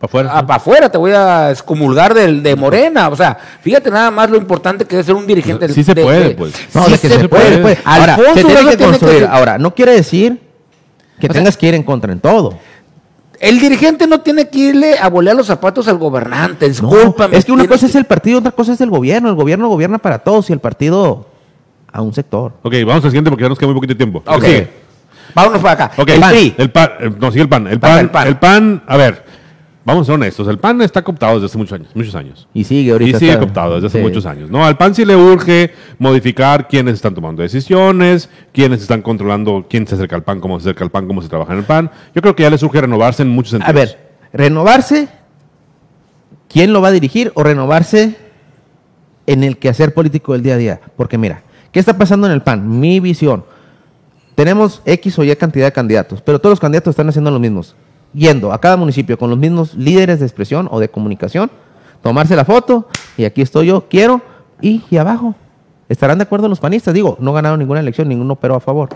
A: Pa' afuera.
B: para afuera, te voy a excomulgar del, de Morena. O sea, fíjate nada más lo importante que es ser un dirigente.
A: Sí se
B: de-
A: puede,
B: de-
A: pues.
C: No,
B: sí
C: de que se, puede. Ahora,
B: Alfonso
C: se tiene que
B: tiene
C: construir. Ahora, no quiere decir que
B: O sea,
C: tengas que ir en contra en todo.
B: El dirigente no tiene que irle a bolear los zapatos al gobernante.
C: No,
B: Discúlpame.
C: es que una cosa es el partido, otra cosa es el gobierno. El gobierno gobierna para todos y el partido a un sector.
A: Ok, vamos al siguiente porque ya nos queda muy poquito tiempo.
B: Ok. Vámonos para acá.
A: Ok,
B: el
A: pan,
B: PRI.
A: El pan, eh, no, sigue el pan. El pan,
B: el pan.
A: el pan, a ver, vamos a ser honestos. El pan está cooptado desde hace muchos años. Muchos años.
C: Y sigue
A: Y
C: ahorita.
A: sigue
C: está-
A: cooptado desde hace
C: sí.
A: muchos años. No, al PAN sí le urge modificar quiénes están tomando decisiones, quiénes están controlando, quién se acerca al PAN, cómo se acerca al PAN, cómo se trabaja en el PAN. Yo creo que ya les urge renovarse en muchos sentidos.
C: A ver, renovarse, ¿quién lo va a dirigir? O renovarse en el quehacer político del día a día. Porque mira, ¿qué está pasando en el PAN? Mi visión. Tenemos X o Y cantidad de candidatos, pero todos los candidatos están haciendo lo mismos. Yendo a cada municipio con los mismos líderes de expresión o de comunicación, tomarse la foto y aquí estoy yo, quiero, y, y abajo. ¿Estarán de acuerdo los panistas? Digo, no ganaron ninguna elección, ninguno pero a favor.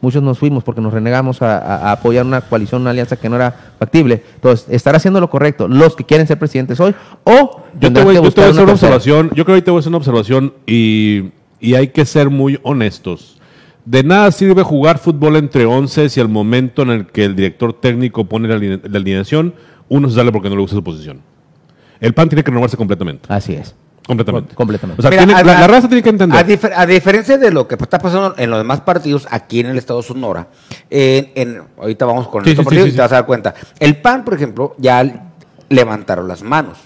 C: Muchos nos fuimos porque nos renegamos a, apoyar una coalición, una alianza que no era factible. Entonces, ¿estará haciendo lo correcto los que quieren ser presidentes hoy? O
A: Yo te voy,
C: que
A: yo te voy a hacer una observación. Yo creo que te voy a hacer una observación y, y hay que ser muy honestos. De nada sirve jugar fútbol entre once si al momento en el que el director técnico pone la, aline- la alineación, uno se sale porque no le gusta su posición. El PAN tiene que renovarse completamente.
C: Así es.
A: Completamente.
C: Completamente.
A: O sea,
B: Mira,
A: tiene-
B: a-
A: la, raza tiene que
B: A,
A: entender.
B: difer- a diferencia de lo que está pasando en los demás partidos aquí en el estado de Sonora, en, en- ahorita vamos con
A: Sí,
B: nuestro
A: sí,
B: partido
A: sí,
B: y
A: sí,
B: te vas a dar cuenta. El PAN, por ejemplo, ya levantaron las manos.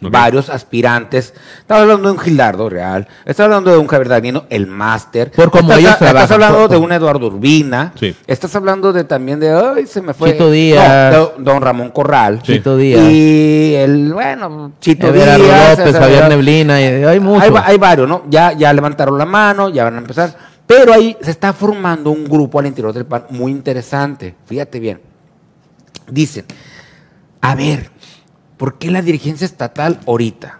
B: Varios aspirantes. Estás hablando de un Gildardo Real, estás hablando de un Javier Danino, el máster.
C: Por cómo
B: estás,
C: ellos
B: estás
C: trabajan,
B: hablando
C: por-
B: de un Eduardo Urbina.
A: Sí.
B: Estás hablando de también de, ay, se me fue.
C: Chito Díaz.
B: No, don Ramón Corral.
A: Sí.
C: Chito Díaz.
B: Y el, bueno, Chito Díaz.
C: López, Javier Neblina, y- hay muchos.
B: hay varios, ¿no? Ya, ya levantaron la mano, ya van a empezar. Pero ahí se está formando un grupo al interior del PAN muy interesante. Fíjate bien. Dicen, a ver, ¿por qué la dirigencia estatal ahorita?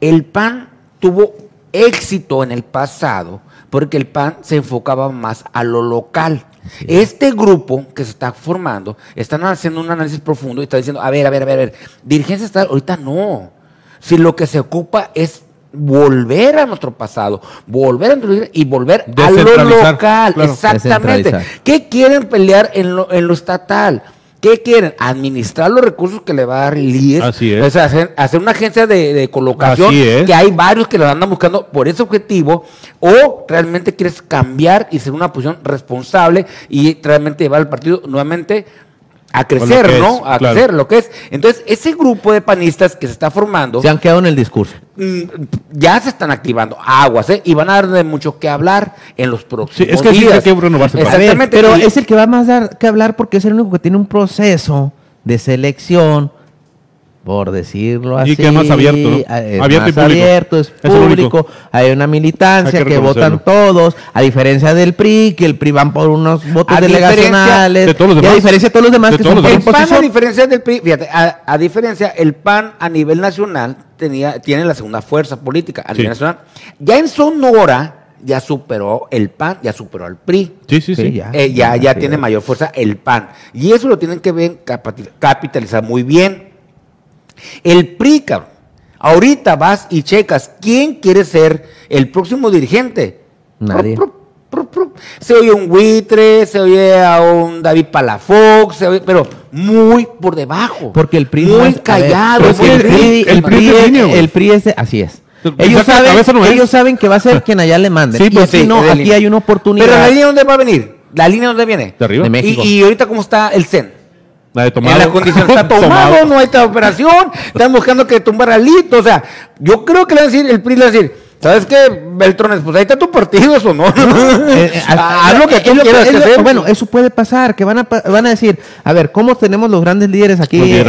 B: El PAN tuvo éxito en el pasado porque el PAN se enfocaba más a lo local. Este grupo que se está formando están haciendo un análisis profundo y está diciendo, a ver, a ver, a ver, a ver, dirigencia estatal ahorita no. Si lo que se ocupa es volver a nuestro pasado, volver a introducir y volver a lo local,
A: claro.
B: exactamente. ¿Qué quieren pelear en lo, en lo estatal? ¿Qué quieren? Administrar los recursos que le va a dar el IES.
A: Así es.
B: O sea, hacer, hacer una agencia de, de colocación
A: es.
B: que hay varios que lo andan buscando por ese objetivo. O realmente quieres cambiar y ser una posición responsable y realmente llevar al partido nuevamente a crecer, ¿no?
A: es,
B: a
A: claro.
B: crecer, lo que es. Entonces, ese grupo de panistas que se está formando
C: Se han quedado en el discurso.
B: mm, ya se están activando aguas, ¿eh? Y van a dar de mucho que hablar en los próximos
A: Sí, es que sí
B: días.
A: hay que renovarse
C: ver,
B: Exactamente.
C: pero
B: y-
C: es el que va más dar que hablar porque es el único que tiene un proceso de selección, por decirlo
A: Y
C: así.
A: que es más abierto, ¿no?
C: Es
A: Abierto y
C: más
A: público.
C: abierto, es público. Hay una militancia
A: Hay que
C: que, votan todos, a diferencia del PRI, que el PRI van por unos votos
B: A diferencia
C: delegacionales.
A: de todos los
C: y a
A: demás.
C: diferencia de todos los demás
A: De
C: que son
B: El PAN, a diferencia del PRI, fíjate, a, a diferencia, el PAN a nivel nacional tenía, tiene la segunda fuerza política a
A: Sí.
B: nivel nacional. Ya en Sonora ya superó el PAN, ya superó al PRI.
A: Sí, sí, sí.
C: Sí, ya.
B: Eh, ya, ya tiene mayor fuerza el PAN. Y eso lo tienen que ver, capitalizar muy bien. El PRI, cabrón. Ahorita vas y checas quién quiere ser el próximo dirigente.
C: Nadie.
B: Se oye un buitre, se oye a un David Palafox, se oye- pero muy por debajo.
C: Porque el PRI
B: muy
C: no es- a ver,
B: callado.
C: porque
A: que
C: el
A: el-
C: PRI,
A: el
C: el
A: PRI güey.
C: el PRI es de- así es. Ellos saben,
A: no
C: ellos saben que va a ser quien allá le manden.
A: Sí,
C: y
A: pues
C: aquí
B: sí,
C: no, aquí
B: línea.
C: hay una oportunidad.
B: Pero la línea dónde va a venir? La línea dónde viene?
A: De arriba.
C: De México.
B: Y, y ahorita cómo está el CEN.
A: La de tomado.
B: En la condición está [LAUGHS] tomado, no hay esta operación, están buscando que tumbar a Lito, o sea, yo creo que le van a decir, el PRI le va a decir, ¿sabes qué, Beltrones? Pues ahí está tu partido, eso no. [LAUGHS]
C: Eh, eh,
B: Haz lo que tú quieras que hacer.
C: Bueno, eso puede pasar, que van a, van a decir, a ver, ¿cómo tenemos los grandes líderes aquí eh,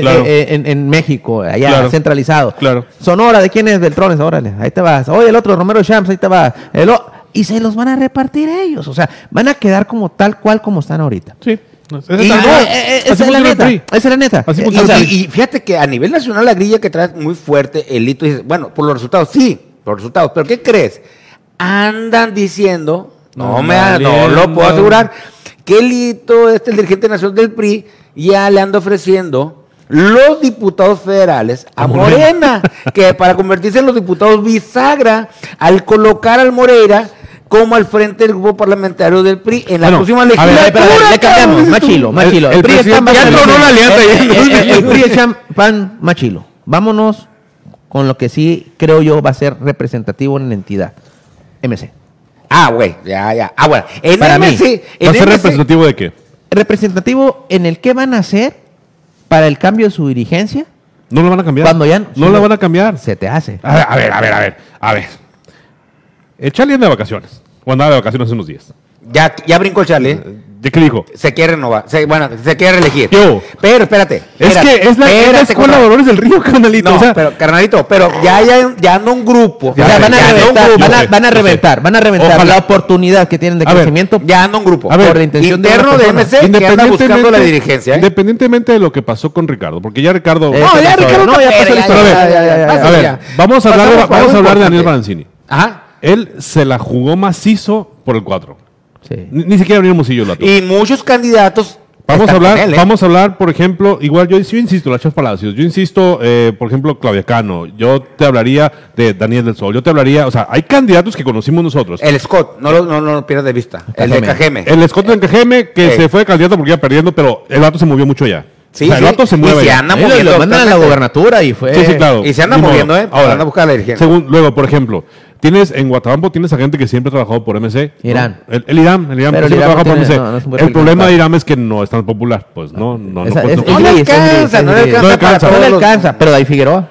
A: claro.
C: en, en México, allá
A: Claro.
C: centralizado?
A: Claro.
C: Sonora, ¿de quién es? Beltrones, órale, ahí te vas. Oye, el otro, Romero Champs, ahí te va. El y se los van a repartir ellos, o sea, van a quedar como tal cual como están ahorita.
A: Sí. Esa
B: Y
A: es
B: no,
A: la-
C: Eh, eh, esa es la neta, esa es la neta.
A: Así
C: sea,
B: Y, fíjate que a nivel nacional la grilla que trae muy fuerte, el Lito dice, bueno, por los resultados, sí, por los resultados, pero ¿qué crees? Andan diciendo, no, me, no lo puedo asegurar, que el Lito, este el dirigente nacional del PRI, ya le anda ofreciendo los diputados federales a.
A: Morena,
B: que para convertirse en los diputados bisagra, al colocar al Moreira como al frente del grupo parlamentario del PRI en la
A: Bueno,
B: próxima
A: a ver,
B: legislatura.
C: Espera, le cambiamos,
B: cabrón.
C: más chilo, más
A: El- el
C: PRI es pan,
A: presidente-
C: va a
B: Ya tronó la alianza, ya.
C: eh, El PRI es pan, más chilo. Vámonos con lo que sí creo yo va a ser representativo en la entidad. MC.
B: Ah, güey, ya, ya. Ah, bueno. En
C: Para mí,
A: ¿Va a ser
B: MC
A: representativo de qué?
C: Representativo en el que van a hacer para el cambio de su dirigencia
A: No lo van a cambiar.
C: cuando ya
A: No lo van a cambiar.
C: Se te hace.
A: A ver, a ver, a ver, a ver. A ver. El Charlie anda de vacaciones. O andaba de vacaciones hace unos días.
B: ya, ya brincó el Charlie.
A: ¿De qué dijo?
B: Se quiere renovar. Se, bueno, se quiere reelegir.
A: Yo.
B: Pero espérate.
A: Es
B: espérate,
A: que es la, es la
B: espérate,
A: escuela
B: compadre.
A: Dolores del Río, [LAUGHS] carnalito.
B: No,
A: o sea,
B: pero, carnalito, pero ya, ya, ya anda un grupo.
C: O sea, van a
B: ya
C: reventar,
B: grupo.
C: van a, van a reventar, van a reventar
A: Ojalá.
C: la oportunidad que tienen de
A: A ver,
C: crecimiento.
B: Ya anda un grupo.
A: A ver,
C: por la intención de
B: interno de
C: persona.
B: MC que anda buscando la dirigencia. ¿eh?
A: Independientemente de lo que pasó con Ricardo, porque ya Ricardo.
C: Eh,
B: No, ya Ricardo
C: no, ya pasó la historia.
B: ya, ya, ya, ya,
A: a ver,
B: ya.
A: vamos a hablar, de, de Daniel. Barancini.
B: Ajá.
A: Él se la jugó macizo por el 4.
C: Sí.
A: Ni, ni siquiera venía Hermosillo el vato.
B: Y muchos candidatos.
A: Vamos a hablar,
B: él, ¿eh?
A: vamos a hablar, por ejemplo, igual yo, yo insisto, la Chef Palacios, yo insisto, eh, por ejemplo, Claudia Cano, yo te hablaría de Daniel del Sol, yo te hablaría, o sea, hay candidatos que conocimos nosotros.
B: El Scott, no lo, no, no lo pierdas de vista. El de
C: Cajeme.
A: El Scott de Cajeme, que
B: Sí.
A: se fue de candidato porque iba perdiendo, pero el vato se movió mucho ya.
B: Sí,
A: o sea, el
B: sí.
A: vato se
B: Y
A: mueve.
B: se
A: ya.
B: anda
C: Ahí lo-
B: moviendo
C: lo mandan a la gobernatura y fue.
A: Sí, sí, claro.
B: Y se anda
A: Ni modo.
B: moviendo, ¿eh? Anda a buscar la dirigencia.
A: Según, luego, por ejemplo, tienes en Guatabampo tienes a gente que siempre ha trabajado por MC. ¿no?
C: Irán.
A: El, el Irán, el Irán
C: el
A: siempre
C: Irán
A: trabaja
C: no
A: por
C: tiene-
A: MC.
C: no, no
A: el problema de. Irán es que no es tan popular. Pues no, no, no.
C: Esa-
A: pues,
C: es-
A: no.
C: es
B: No le alcanza, no le alcanza
A: No le alcanza.
C: No le alcanza, pero David Figueroa.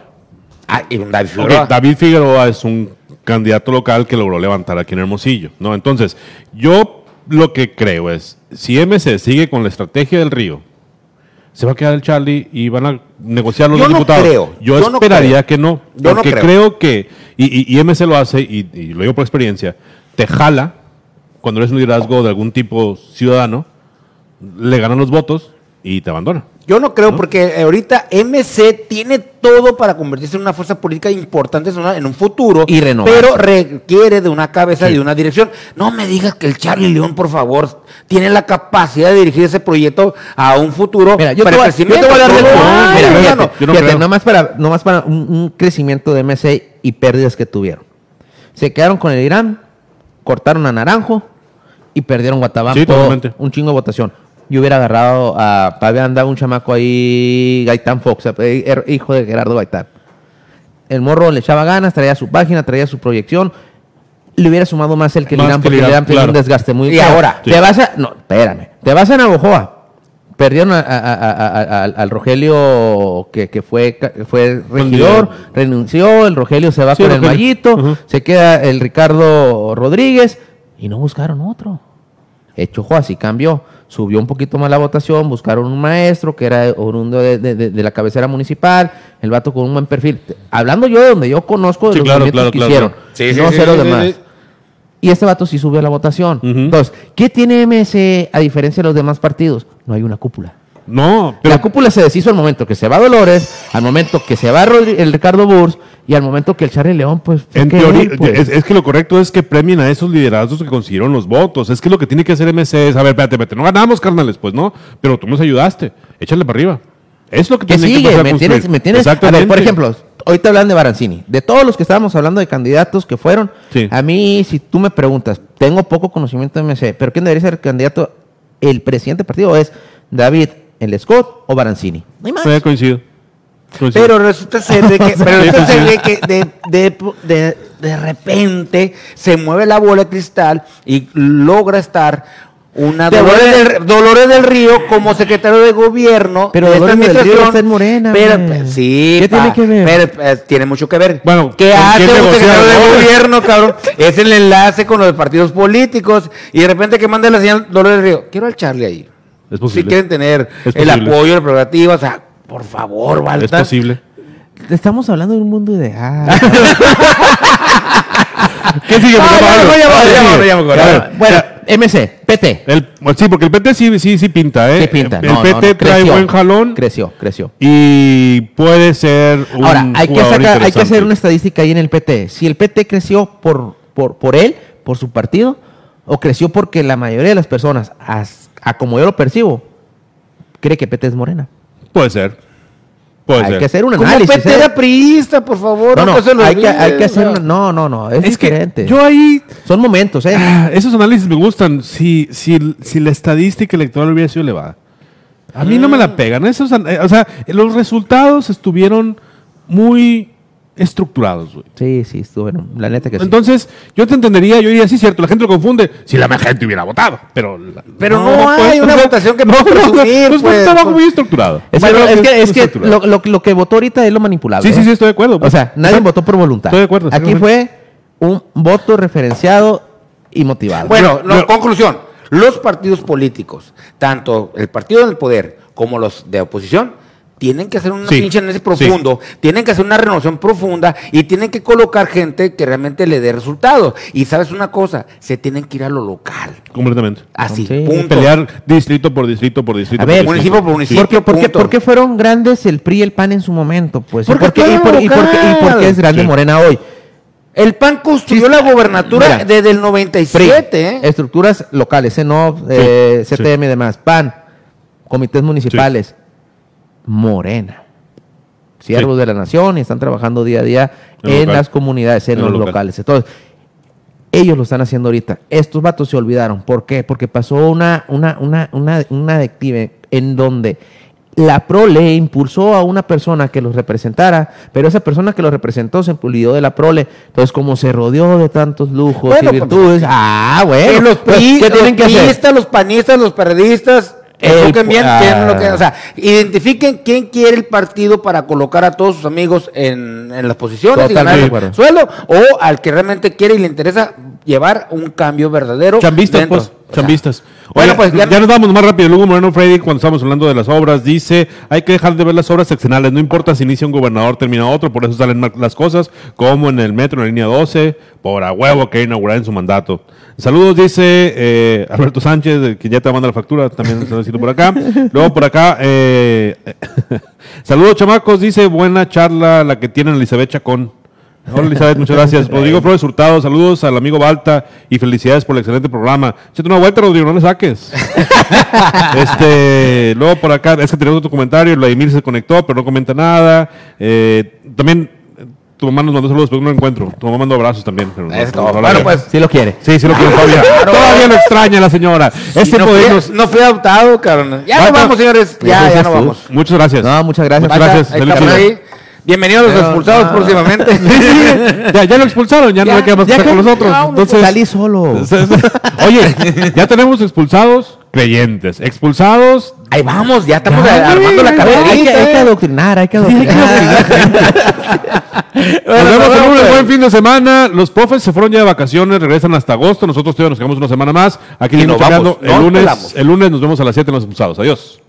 B: Ah, y David Figueroa.
A: David Figueroa es un candidato local que logró levantar aquí en Hermosillo, ¿no? Entonces, yo lo que creo es, si MC sigue con la estrategia del río, se va a quedar el Charlie y van a negociar los
B: Yo
A: dos
B: no
A: diputados.
B: creo,
A: Yo,
B: yo no
A: esperaría
B: creo.
A: que no,
B: Yo no
A: porque
B: creo.
A: creo. que, y, y- y MC lo hace, y, y lo digo por experiencia, te jala cuando eres un liderazgo de algún tipo ciudadano, le ganan los votos y te abandona.
B: Yo no creo porque ahorita MC tiene todo para convertirse en una fuerza política importante en un futuro.
C: Y renovarse.
B: Pero requiere de una cabeza
A: Sí.
B: y de una dirección. No me digas que el Charlie León, por favor, tiene la capacidad de dirigir ese proyecto a un futuro
C: Mira, yo te,
B: para
C: voy,
B: el
C: a- yo te
B: crecimiento.
C: voy a dar
B: No,
A: no creo.
C: nomás para, nomás para un, un crecimiento de MC y pérdidas que tuvieron. Se quedaron con el Irán, cortaron a Naranjo y perdieron Guatabampo.
A: Sí.
C: Un chingo de votación. Yo hubiera agarrado a. Había andado un chamaco ahí, Gaitán Fox, eh, er- hijo de Gerardo Gaitán. El morro le echaba ganas, traía su página, traía su proyección. Le hubiera sumado más el que
A: Más
C: le dan
A: que
C: porque le dan tiene un
A: claro.
C: desgaste muy
B: Y ahora,
C: te vas a. No, espérame. Te vas a Navojoa. Perdieron a- al- Rogelio que, que fue, fue regidor, renunció, el Rogelio se va
A: Sí,
C: con el. Mallito, se queda el Ricardo Rodríguez y no buscaron otro. Hecho así cambió. Subió un poquito más la votación, buscaron un maestro que era oriundo de, de- de- de la cabecera municipal, el vato con un buen perfil. Hablando yo de donde yo conozco de
A: Sí,
C: los
A: claro,
C: movimientos
A: claro,
C: que
A: claro,
C: hicieron.
B: Sí,
C: no
B: sí,
C: sé
B: sí,
C: los
B: sí,
C: demás.
B: sí.
C: Y este vato sí subió a la votación. Entonces, ¿qué tiene MC a diferencia de los demás partidos? No hay una cúpula.
A: No, pero
C: la cúpula se deshizo al momento que se va Dolores, al momento que se va Rodri- el Ricardo Burs y al momento que el Charlie León, pues.
A: En
C: que
A: teoría,
C: él, pues.
A: es, es que lo correcto es que premien a esos liderazgos que consiguieron los votos. Es que lo que tiene que hacer MC es, a ver, espérate, espérate, no ganamos, carnales, pues no, pero tú nos ayudaste, échale para arriba. Es lo que
C: que
A: tiene que
C: sigue,
A: pasar a
C: ¿me entiendes? ¿Me entiendes? A ver, por ejemplo, ahorita hablan de Barancini. De todos los que estábamos hablando de candidatos que fueron,
A: Sí.
C: a mí, si tú me preguntas, tengo poco conocimiento de MC, pero ¿quién debería ser el candidato? El presidente del partido es David El Scott o Barancini. No hay más.
A: Sí, coincido. Coincido.
B: Pero resulta ser de que, [LAUGHS] pero resulta ser
A: sí.
B: de, que de, de, de- de repente se mueve la bola de cristal y logra estar una Dolores del, Dolores del Río como secretario de gobierno.
C: Pero
B: de esta
C: Dolores del Río
B: administración.
C: Morena,
B: Pero, pues, sí,
C: ¿Qué tiene
B: pa,
C: que ver?
B: pero, eh, tiene mucho que ver.
A: Bueno,
B: ¿qué
A: ¿con
B: hace un secretario de gobierno, cabrón? Es el enlace con los partidos políticos y de repente que manda la señal Dolores del Río. Quiero al Charlie ahí.
A: Es
B: Si quieren tener el apoyo, la prerrogativa, o sea, por favor,
A: es
B: Balta.
A: posible.
C: Estamos hablando de un mundo ideal. [LAUGHS]
A: ¿Qué sigue?
C: Bueno, MC, PT.
A: el- sí, porque el PT sí, sí, sí pinta, ¿eh?
C: Sí pinta.
A: El
C: No,
A: PT
C: no,
A: trae
C: creció.
A: buen jalón
C: Creció, creció.
A: y puede ser un
C: Ahora, hay que,
A: jugador
C: sacar, hay que
A: interesante.
C: hacer una estadística ahí en el PT. Si el PT creció por, por, por él, por su partido, o creció porque la mayoría de las personas, as- a como yo lo percibo, cree que PT es morena.
A: Puede ser. Puede
C: hay
A: ser.
C: que hacer un
B: Como
C: análisis.
B: PT
C: ¿eh?
B: priista, por favor.
C: No, no,
B: lo
C: hay, que, hay que hacer... una- no, no, no, es,
A: Es que
C: diferente.
A: yo ahí
C: Son momentos, ¿eh?
A: Ah, esos análisis me gustan. Si, si, si la estadística electoral hubiera sido elevada. A mí no me
C: Mm.
A: la pegan. Esos, eh, o sea, los resultados estuvieron muy estructurados, güey.
C: Sí, sí, estuvo, bueno, la neta que sí.
A: Entonces, yo te entendería, yo diría, sí, cierto, la gente lo confunde. Si la gente hubiera votado, pero... la-
B: Pero no hay una
A: o sea,
B: votación que
A: no, no, pues, fue un
B: pues,
A: trabajo
B: pues.
A: muy estructurado.
C: es
A: Bueno,
C: es que, es que lo, lo- lo que votó ahorita es lo manipulable.
A: Sí, sí,
C: ¿eh?
A: sí, estoy de acuerdo.
C: O sea, nadie
A: Exacto.
C: votó por voluntad.
A: Estoy de acuerdo,
C: Aquí fue un voto referenciado y motivado.
B: Bueno, no, conclusión. Los partidos políticos, tanto el partido del poder como los de oposición, tienen que hacer un
A: Sí,
B: pinche análisis profundo, tienen que hacer una renovación profunda y tienen que colocar gente que realmente le dé resultados. Y sabes una cosa, se tienen que ir a lo local.
A: Completamente.
B: Así,
C: Sí.
B: punto.
A: Pelear distrito por distrito por distrito.
C: A
A: por
C: ver,
A: distrito.
B: municipio por municipio.
C: ¿Por qué, por, qué,
B: punto.
C: por qué fueron grandes el PRI y el PAN en su momento? Pues, ¿Y
B: Porque
C: por qué, y
B: fueron
C: por, y por qué- y por qué
B: local.
C: es grande
A: Sí.
C: Morena hoy?
B: El PAN construyó la gobernatura
C: Mira,
B: desde el
C: PRI,
B: 97, ¿eh?
C: estructuras locales, eh,
A: sí.
C: CTM y demás, PAN, comités municipales, Morena. Siervos
A: Sí.
C: de la nación y están trabajando día a día
A: En
C: las comunidades, en,
A: En
C: los
A: lo local.
C: locales. Entonces, ellos lo están haciendo ahorita. Estos vatos se olvidaron. ¿Por qué? Porque pasó una, una, una, una, una en donde la prole impulsó a una persona que los representara, pero esa persona que los representó se olvidó de la prole. Entonces, como se rodeó de tantos lujos
B: Bueno,
C: y
B: pues,
C: virtudes, ah, bueno,
B: los
C: pues,
B: PRI,
C: ¿qué tienen que
B: los
C: hacer?
B: los panistas, los periodistas, enfoquen bien,
C: ah.
B: lo que, o sea, identifiquen quién quiere el partido para colocar a todos sus amigos en, en las posiciones y ganar el sueldo, o al que realmente quiere y le interesa llevar un cambio verdadero.
A: Chambistas,
B: dentro.
A: pues.
B: O
A: Chambistas.
B: bueno, pues,
A: ya,
B: ya-
A: nos vamos más rápido. Luego Moreno Freddy, cuando estamos hablando de las obras, dice: hay que dejar de ver las obras seccionales. No importa si inicia un gobernador, termina otro. Por eso salen mal las cosas, como en el metro, en la línea 12, por a huevo que inaugurar en su mandato. Saludos, dice eh, Alberto Sánchez, que ya te manda la factura, también se lo decirlo por acá. [LAUGHS] Luego por acá, eh, [LAUGHS] saludos chamacos, dice buena charla la que tienen Elizabeth Chacón. Hola Elizabeth, muchas gracias. [LAUGHS] Rodrigo Flores Hurtado, saludos al amigo Balta y felicidades por el excelente programa. Échate una vuelta, Rodrigo, no le saques. este, luego por acá, es que tenemos otro comentario, Vladimir se conectó, pero no comenta nada. Eh, también Tu mamá nos mandó saludos, pero no lo encuentro. Tu mamá mandó abrazos también. Pero no-
B: Eso
A: no- no
B: Bueno, pues,
C: Sí lo quiere.
A: Sí, sí lo quiero todavía. Todavía lo extraña la señora. Este
B: no,
A: poder
B: fui, no fui adoptado, cabrón. Ya nos vamos, señores. Ya,
C: Ese
B: ya
C: es
B: nos vamos.
A: Muchas gracias.
C: No, muchas gracias.
A: Muchas gracias.
B: Bienvenidos los
C: Pero,
B: expulsados
C: no.
B: próximamente. [LAUGHS]
A: Sí, sí, ya, ya lo expulsaron, ya, no
B: Ya,
A: le queda más que
C: ya
A: estar con nosotros.
C: ya,
A: Entonces,
C: Salí solo. [LAUGHS]
A: Oye, ya tenemos expulsados creyentes, expulsados.
B: Ahí vamos, ya estamos armando la
A: güey,
C: Hay hay que adoctrinar, hay que adoctrinar.
A: Nos vemos en un buen fin de semana. Los profes se fueron ya de vacaciones, regresan hasta agosto. Nosotros todavía nos quedamos una semana más. Aquí
B: nos vamos,
A: el lunes, el lunes nos vemos a las 7 en los expulsados. Adiós.